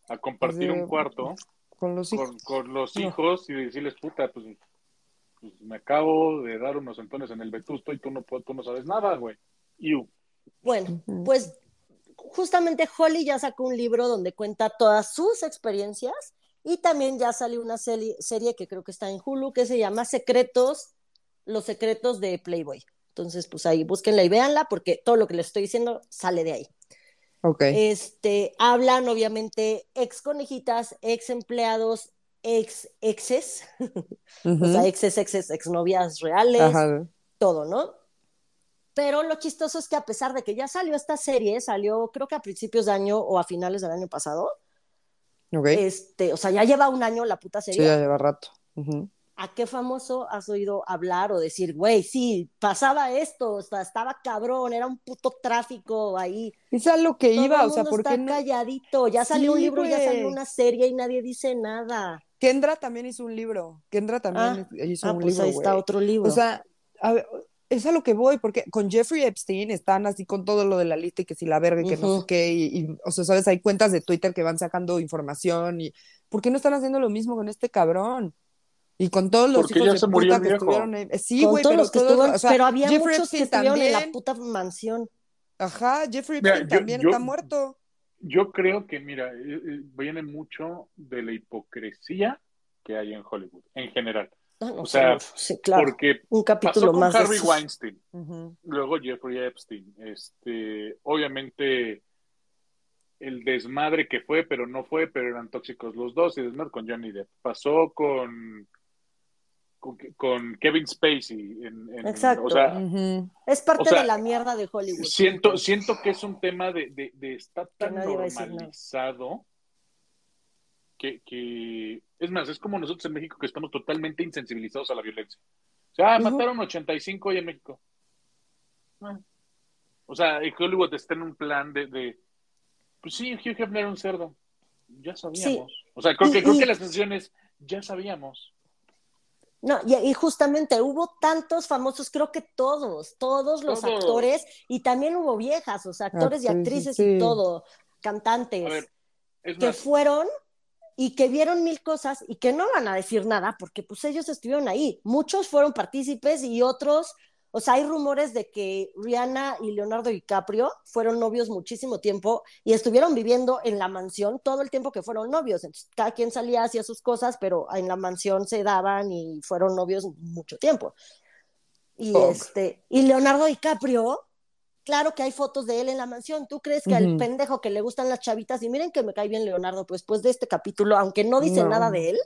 [SPEAKER 2] a compartir
[SPEAKER 3] Pues,
[SPEAKER 2] un cuarto
[SPEAKER 3] Con los hijos.
[SPEAKER 2] con, con los
[SPEAKER 3] No.
[SPEAKER 2] hijos y decirles, puta, pues, pues me acabo de dar unos entones en el vetusto y tú no, tú no sabes nada, güey. Iu.
[SPEAKER 1] Bueno, pues justamente Holly ya sacó un libro donde cuenta todas sus experiencias Y también ya salió una serie, serie que creo que está en Hulu que se llama Secretos, los secretos de Playboy. Entonces, pues ahí búsquenla y véanla porque todo lo que les estoy diciendo sale de ahí.
[SPEAKER 3] Ok.
[SPEAKER 1] Este, hablan obviamente ex conejitas, ex empleados, ex exes, o sea, exes, exes, exnovias reales,
[SPEAKER 3] Ajá.
[SPEAKER 1] todo, ¿no? Pero lo chistoso es que a pesar de que ya salió esta serie, salió creo que a principios de año o a finales del año pasado,
[SPEAKER 3] Ok.
[SPEAKER 1] este, o sea, ya lleva un año la puta
[SPEAKER 3] Sí,
[SPEAKER 1] serie.
[SPEAKER 3] ya lleva rato. Ujú.
[SPEAKER 1] ¿A qué famoso has oído hablar o decir, güey, sí, pasaba esto, o sea, estaba cabrón, era un puto tráfico ahí?
[SPEAKER 3] Es a lo que
[SPEAKER 1] Todo
[SPEAKER 3] iba,
[SPEAKER 1] el
[SPEAKER 3] o sea,
[SPEAKER 1] mundo
[SPEAKER 3] ¿por
[SPEAKER 1] está
[SPEAKER 3] no?
[SPEAKER 1] calladito, ya salió un libro, ya salió una serie y nadie dice nada.
[SPEAKER 3] Kendra también hizo un libro. Kendra también hizo
[SPEAKER 1] Ah,
[SPEAKER 3] un
[SPEAKER 1] pues
[SPEAKER 3] libro,
[SPEAKER 1] ahí está otro libro.
[SPEAKER 3] O sea, a ver, es a lo que voy, porque con Jeffrey Epstein están así con todo lo de la lista y que si la verga y que no sé qué, y, y, o sea, sabes, hay cuentas de Twitter que van sacando información y ¿por qué no están haciendo lo mismo con este cabrón? Y con todos los
[SPEAKER 2] Porque
[SPEAKER 3] hijos de
[SPEAKER 2] se
[SPEAKER 3] puta que estuvieron ahí. Eh, Sí, güey,
[SPEAKER 1] todos
[SPEAKER 3] pero o sea,
[SPEAKER 1] pero había
[SPEAKER 3] Jeffrey
[SPEAKER 1] muchos que estuvieron en la puta mansión.
[SPEAKER 3] Ajá, Jeffrey
[SPEAKER 2] Mira,
[SPEAKER 3] Epstein
[SPEAKER 2] yo-
[SPEAKER 3] también
[SPEAKER 2] yo-
[SPEAKER 3] está muerto.
[SPEAKER 2] Yo creo que, mira, eh, eh, viene mucho de la hipocresía que hay en Hollywood, en general.
[SPEAKER 1] Ah, no
[SPEAKER 2] O sea,
[SPEAKER 1] sí, claro.
[SPEAKER 2] Porque
[SPEAKER 1] un
[SPEAKER 2] pasó
[SPEAKER 1] capítulo
[SPEAKER 2] con
[SPEAKER 1] más de
[SPEAKER 2] Harvey. Weinstein, luego Jeffrey Epstein. Este, obviamente, el desmadre que fue, pero no fue, pero eran tóxicos los dos, y desmadre con Johnny Depp. Pasó con, con, con Kevin Spacey. En, en-
[SPEAKER 1] Exacto.
[SPEAKER 2] O sea.
[SPEAKER 1] Es parte
[SPEAKER 2] O sea,
[SPEAKER 1] de la mierda de Hollywood.
[SPEAKER 2] siento, siento que es un tema de, de, de está tan normalizado que, que, es más, es como nosotros en México que estamos totalmente insensibilizados a la violencia. O sea, ah,
[SPEAKER 1] Ujú.
[SPEAKER 2] mataron 85 hoy en México. Ah. O sea, Hollywood está en un plan de, de pues sí, Hugh Hefner era un cerdo. Ya sabíamos. O sea, creo que,
[SPEAKER 1] Y-
[SPEAKER 2] creo
[SPEAKER 1] y-
[SPEAKER 2] que las decisiones ya sabíamos.
[SPEAKER 1] No, y, y justamente hubo tantos famosos, creo que todos, todos los
[SPEAKER 2] Todos.
[SPEAKER 1] actores, y también hubo viejas, o sea, actores y
[SPEAKER 3] Actrices,
[SPEAKER 1] actrices
[SPEAKER 3] sí.
[SPEAKER 1] y todo, cantantes,
[SPEAKER 2] ver,
[SPEAKER 1] que
[SPEAKER 2] más,
[SPEAKER 1] fueron y que vieron mil cosas y que no van a decir nada porque pues ellos estuvieron ahí. Muchos fueron partícipes y otros, o sea, hay rumores de que Rihanna y Leonardo DiCaprio fueron novios muchísimo tiempo y estuvieron viviendo en la mansión todo el tiempo que fueron novios. Entonces, cada quien salía, hacía sus cosas, pero en la mansión se daban y fueron novios mucho tiempo. Y este, y Leonardo DiCaprio, claro que hay fotos de él en la mansión. ¿Tú crees que al
[SPEAKER 3] Ujú.
[SPEAKER 1] pendejo que le gustan las chavitas, y miren que me cae bien Leonardo, pues después de este capítulo, aunque no dice
[SPEAKER 3] No.
[SPEAKER 1] nada de él,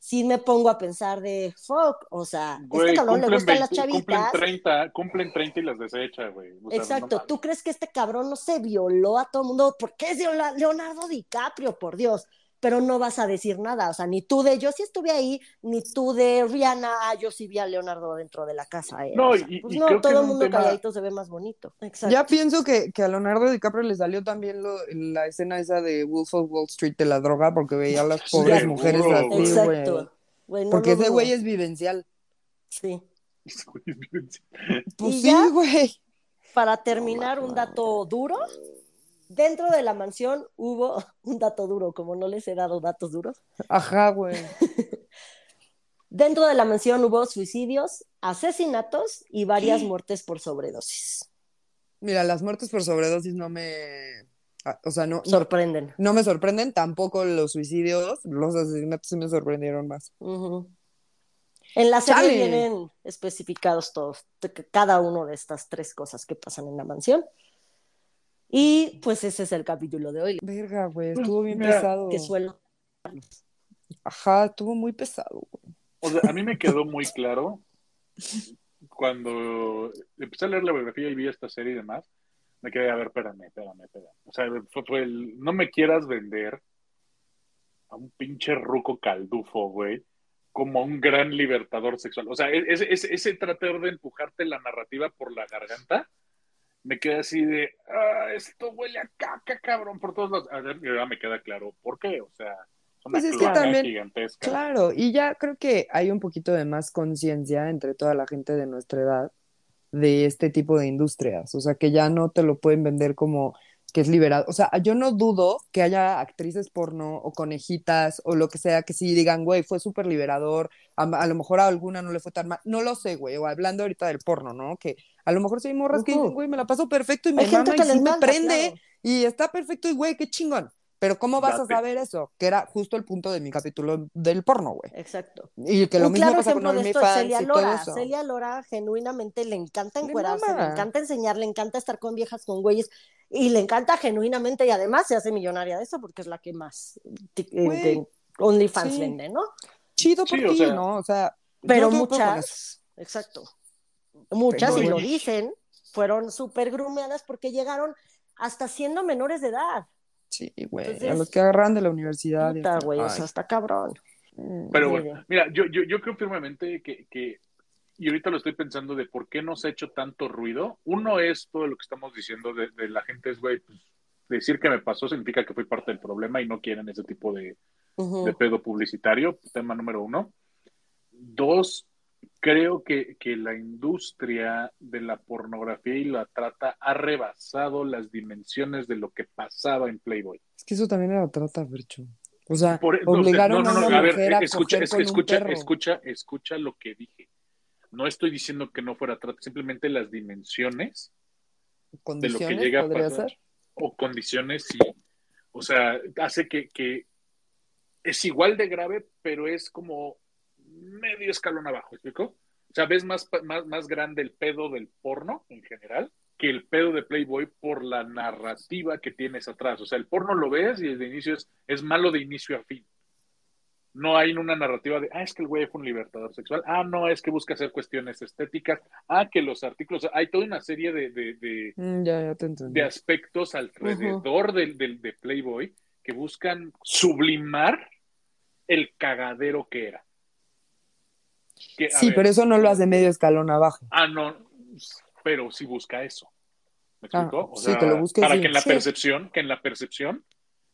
[SPEAKER 1] sí me pongo a pensar de fuck, o sea,
[SPEAKER 2] güey,
[SPEAKER 1] este cabrón le gustan las
[SPEAKER 2] 20 cumplen
[SPEAKER 1] chavitas.
[SPEAKER 2] 30, cumplen 30 y las desecha, güey. O sea,
[SPEAKER 1] Exacto,
[SPEAKER 2] no
[SPEAKER 1] ¿tú crees que este cabrón no se violó a todo el mundo? ¿Por qué es Leona- Leonardo DiCaprio, por Dios? Pero no vas a decir nada, o sea, ni tú de yo sí estuve ahí, ni tú de Rihanna, ah, yo sí vi a Leonardo dentro de la casa. eh.
[SPEAKER 2] No,
[SPEAKER 1] O sea,
[SPEAKER 2] y-
[SPEAKER 1] pues
[SPEAKER 2] y
[SPEAKER 1] no,
[SPEAKER 2] creo que
[SPEAKER 1] todo el
[SPEAKER 2] un
[SPEAKER 1] mundo
[SPEAKER 2] tema-
[SPEAKER 1] calladito se ve más bonito. Exacto.
[SPEAKER 3] Ya pienso que, que a Leonardo DiCaprio le salió también lo- la escena esa de Wolf of Wall Street de la droga porque veía a las pobres mujeres así.
[SPEAKER 1] Exacto. Güey, no
[SPEAKER 3] Porque ese güey es vivencial.
[SPEAKER 1] Sí.
[SPEAKER 3] Pues
[SPEAKER 1] ¿Y
[SPEAKER 3] sí, güey.
[SPEAKER 1] Para terminar, un dato duro. Dentro de la mansión hubo un dato duro, como no les he dado datos duros.
[SPEAKER 3] Ajá, güey.
[SPEAKER 1] Dentro de la mansión hubo suicidios, asesinatos y varias muertes por sobredosis.
[SPEAKER 3] Mira, las muertes por sobredosis no me. ah, O sea, no,
[SPEAKER 1] Sorprenden.
[SPEAKER 3] no me sorprenden, tampoco los suicidios, los asesinatos sí me sorprendieron más.
[SPEAKER 1] Ujú. En la serie vienen especificados todos, cada uno de estas tres cosas que pasan en la mansión. Y pues ese es el capítulo de hoy.
[SPEAKER 3] Verga, güey, estuvo bien
[SPEAKER 2] Mira,
[SPEAKER 3] pesado.
[SPEAKER 1] Que suelo.
[SPEAKER 3] Ajá, estuvo muy pesado, güey.
[SPEAKER 2] O sea, a mí me quedó muy claro cuando empecé a leer la biografía y vi esta serie y demás. Me quedé, a ver, espérame, espérame, espérame. O sea, fue, fue el, no me quieras vender a un pinche ruco caldufo, güey, como un gran libertador sexual. O sea, ese, ese, ese tratar de empujarte la narrativa por la garganta, me quedé así de, ah, esto huele a caca, cabrón, por todos lados. A ver, y ahora me queda claro por qué, o sea, una
[SPEAKER 3] Pues es que también-
[SPEAKER 2] gigantesca.
[SPEAKER 3] Claro, y ya creo que hay un poquito de más conciencia entre toda la gente de nuestra edad de este tipo de industrias, o sea, que ya no te lo pueden vender como que es liberado, o sea, yo no dudo que haya actrices porno o conejitas o lo que sea que sí digan, güey, fue súper liberador, a, a lo mejor a alguna no le fue tan mal, no lo sé, güey, o hablando ahorita del porno, ¿no? Que a lo mejor sí hay morras que dicen, güey, me la paso perfecto y me mama
[SPEAKER 1] que
[SPEAKER 3] y sí me prende
[SPEAKER 1] claro.
[SPEAKER 3] y está perfecto y güey, qué chingón. Pero ¿cómo vas
[SPEAKER 2] Date.
[SPEAKER 3] a saber eso? Que era justo el punto de mi capítulo del porno, güey.
[SPEAKER 1] Exacto.
[SPEAKER 3] Y que lo
[SPEAKER 1] Un
[SPEAKER 3] mismo
[SPEAKER 1] claro
[SPEAKER 3] pasa con
[SPEAKER 1] ejemplo de esto es
[SPEAKER 3] OnlyFans
[SPEAKER 1] Celia
[SPEAKER 3] y todo
[SPEAKER 1] Lora.
[SPEAKER 3] eso.
[SPEAKER 1] Celia Lora genuinamente le encanta
[SPEAKER 3] Le
[SPEAKER 1] encuerarse, le, encanta enseñar, le encanta estar con viejas, con güeyes, y le encanta genuinamente, y además se hace millonaria de eso porque es la que más eh, OnlyFans
[SPEAKER 3] Sí.
[SPEAKER 1] vende, ¿no?
[SPEAKER 3] Chido por
[SPEAKER 2] Sí, o
[SPEAKER 3] ti,
[SPEAKER 2] sea,
[SPEAKER 3] ¿no? O sea,
[SPEAKER 1] Pero muchas, exacto, muchas, y lo dicen, fueron súper grumeadas porque llegaron hasta siendo menores de edad.
[SPEAKER 3] Sí, güey.
[SPEAKER 1] Entonces-
[SPEAKER 3] a los que agarran de la universidad.
[SPEAKER 1] Puta, güey, o sea, está cabrón.
[SPEAKER 2] Pero
[SPEAKER 1] Sí,
[SPEAKER 2] bueno, mira, yo, yo, yo creo firmemente que, que, y ahorita lo estoy pensando de por qué no se ha hecho tanto ruido. Uno es todo lo que estamos diciendo de, de la gente es, güey, pues, decir que me pasó significa que fui parte del problema y no quieren ese tipo de, de pedo publicitario, tema número uno. Dos, creo que, que la industria de la pornografía y la trata ha rebasado las dimensiones de lo que pasaba en Playboy.
[SPEAKER 3] Es que eso también era trata, Bercho. O sea,
[SPEAKER 2] Por- no,
[SPEAKER 3] obligaron
[SPEAKER 2] no, no,
[SPEAKER 3] a
[SPEAKER 2] no,
[SPEAKER 3] una
[SPEAKER 2] a ver,
[SPEAKER 3] mujer a
[SPEAKER 2] escucha,
[SPEAKER 3] coger
[SPEAKER 2] es-
[SPEAKER 3] con
[SPEAKER 2] escucha,
[SPEAKER 3] un perro.
[SPEAKER 2] escucha, escucha lo que dije. No estoy diciendo que no fuera trata, simplemente las dimensiones
[SPEAKER 3] Condiciones,
[SPEAKER 2] llega a pasar.
[SPEAKER 3] ser.
[SPEAKER 2] o condiciones y, o sea, hace que, que es igual de grave, pero es como medio escalón abajo, ¿explico? O sea, ves más, más, más grande el pedo del porno en general que el pedo de Playboy por la narrativa que tienes atrás. O sea, el porno lo ves y desde inicio es, es malo de inicio a fin. No hay una narrativa de, ah, es que el güey fue un libertador sexual, ah, no, es que busca hacer cuestiones estéticas, ah, que los artículos, hay toda una serie de, de, de,
[SPEAKER 3] Mm, ya, ya te entendí.
[SPEAKER 2] de aspectos alrededor del, del- de Playboy que buscan sublimar el cagadero que era. Que,
[SPEAKER 3] Sí,
[SPEAKER 2] ver,
[SPEAKER 3] pero eso no lo hace medio escalón abajo.
[SPEAKER 2] Ah, no, pero sí busca eso. ¿Me
[SPEAKER 3] Ah,
[SPEAKER 2] explico? o
[SPEAKER 3] sí,
[SPEAKER 2] sea,
[SPEAKER 3] que lo busque,
[SPEAKER 2] para
[SPEAKER 3] sí.
[SPEAKER 2] que en la
[SPEAKER 1] Sí.
[SPEAKER 2] percepción, que en la percepción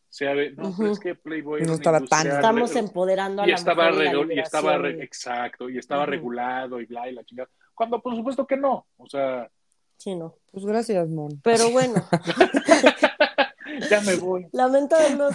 [SPEAKER 2] sea de, no, pero es que Playboy
[SPEAKER 3] No estaba tan-
[SPEAKER 1] Estamos
[SPEAKER 2] re-
[SPEAKER 1] empoderando a
[SPEAKER 2] y
[SPEAKER 1] la
[SPEAKER 2] estaba,
[SPEAKER 1] mujer y la
[SPEAKER 2] y estaba re- exacto, y estaba regulado y bla y la chingada. Cuando por supuesto que no. O sea,
[SPEAKER 1] Sí, no.
[SPEAKER 3] Pues gracias, Mon.
[SPEAKER 1] Pero bueno,
[SPEAKER 2] ya me voy.
[SPEAKER 1] lamento habernos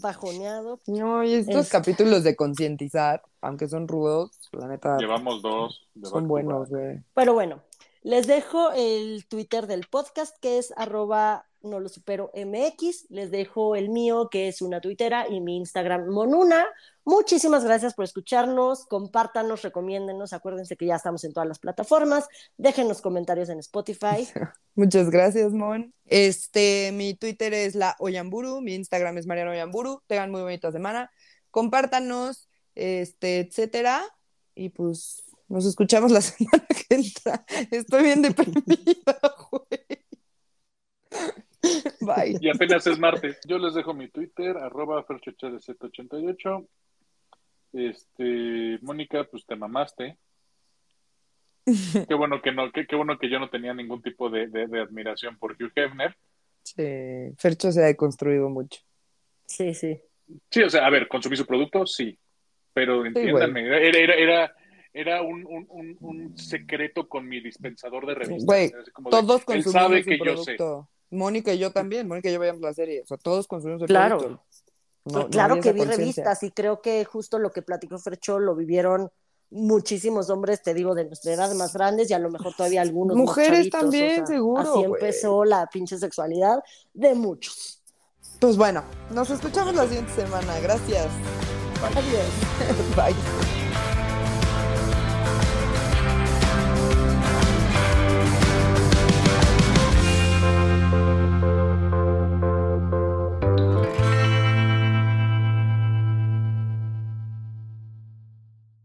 [SPEAKER 1] bajoneado.
[SPEAKER 3] No, y estos
[SPEAKER 1] Es-
[SPEAKER 3] capítulos de concientizar, aunque son rudos, la neta,
[SPEAKER 2] Llevamos dos. de
[SPEAKER 3] son buenos, güey.
[SPEAKER 1] Pero bueno, les dejo el Twitter del podcast que es arroba no lo supero MX. Les dejo el mío que es una tuitera y mi Instagram monuna. Muchísimas gracias por escucharnos. Compártanos, recomiéndenos. Acuérdense que ya estamos en todas las plataformas. Déjenos comentarios en Spotify.
[SPEAKER 3] Muchas gracias, Mon. Este, mi Twitter es la Oyamburu, mi Instagram es Mariano Oyamburu. Tengan muy bonita semana. Compártanos, este, etcétera. Y pues nos escuchamos la semana que entra. Estoy bien deprimida, güey. Bye.
[SPEAKER 2] Y apenas es martes. Yo les dejo mi Twitter, arroba ferchochz88. Este, Mónica, pues te mamaste. Qué bueno que no, qué, qué bueno que yo no tenía ningún tipo de, de- de admiración por Hugh Hefner.
[SPEAKER 3] Sí, Fercho se ha deconstruido mucho.
[SPEAKER 1] Sí, sí.
[SPEAKER 2] Sí, o sea, a ver, consumí su producto, sí. Pero entiéndanme, era, era, era, era un, un, un, un secreto con mi dispensador de revistas.
[SPEAKER 3] Güey,
[SPEAKER 2] como de,
[SPEAKER 3] Todos
[SPEAKER 2] él
[SPEAKER 3] consumimos
[SPEAKER 2] sabe
[SPEAKER 3] su
[SPEAKER 2] que yo sé.
[SPEAKER 3] Mónica y yo también. Mónica y yo veíamos la serie. O sea, todos consumimos el
[SPEAKER 1] Claro.
[SPEAKER 3] producto. No-
[SPEAKER 1] Pues
[SPEAKER 3] no
[SPEAKER 1] claro que vi revistas y creo que justo lo que platicó Fercho lo vivieron muchísimos hombres, te digo, de nuestra edad más grandes y a lo mejor todavía algunos
[SPEAKER 3] Mujeres también, seguro,
[SPEAKER 1] Así
[SPEAKER 3] güey.
[SPEAKER 1] empezó la pinche sexualidad de muchos.
[SPEAKER 3] Pues bueno, nos escuchamos la siguiente semana. Gracias.
[SPEAKER 1] Adiós.
[SPEAKER 3] Bye.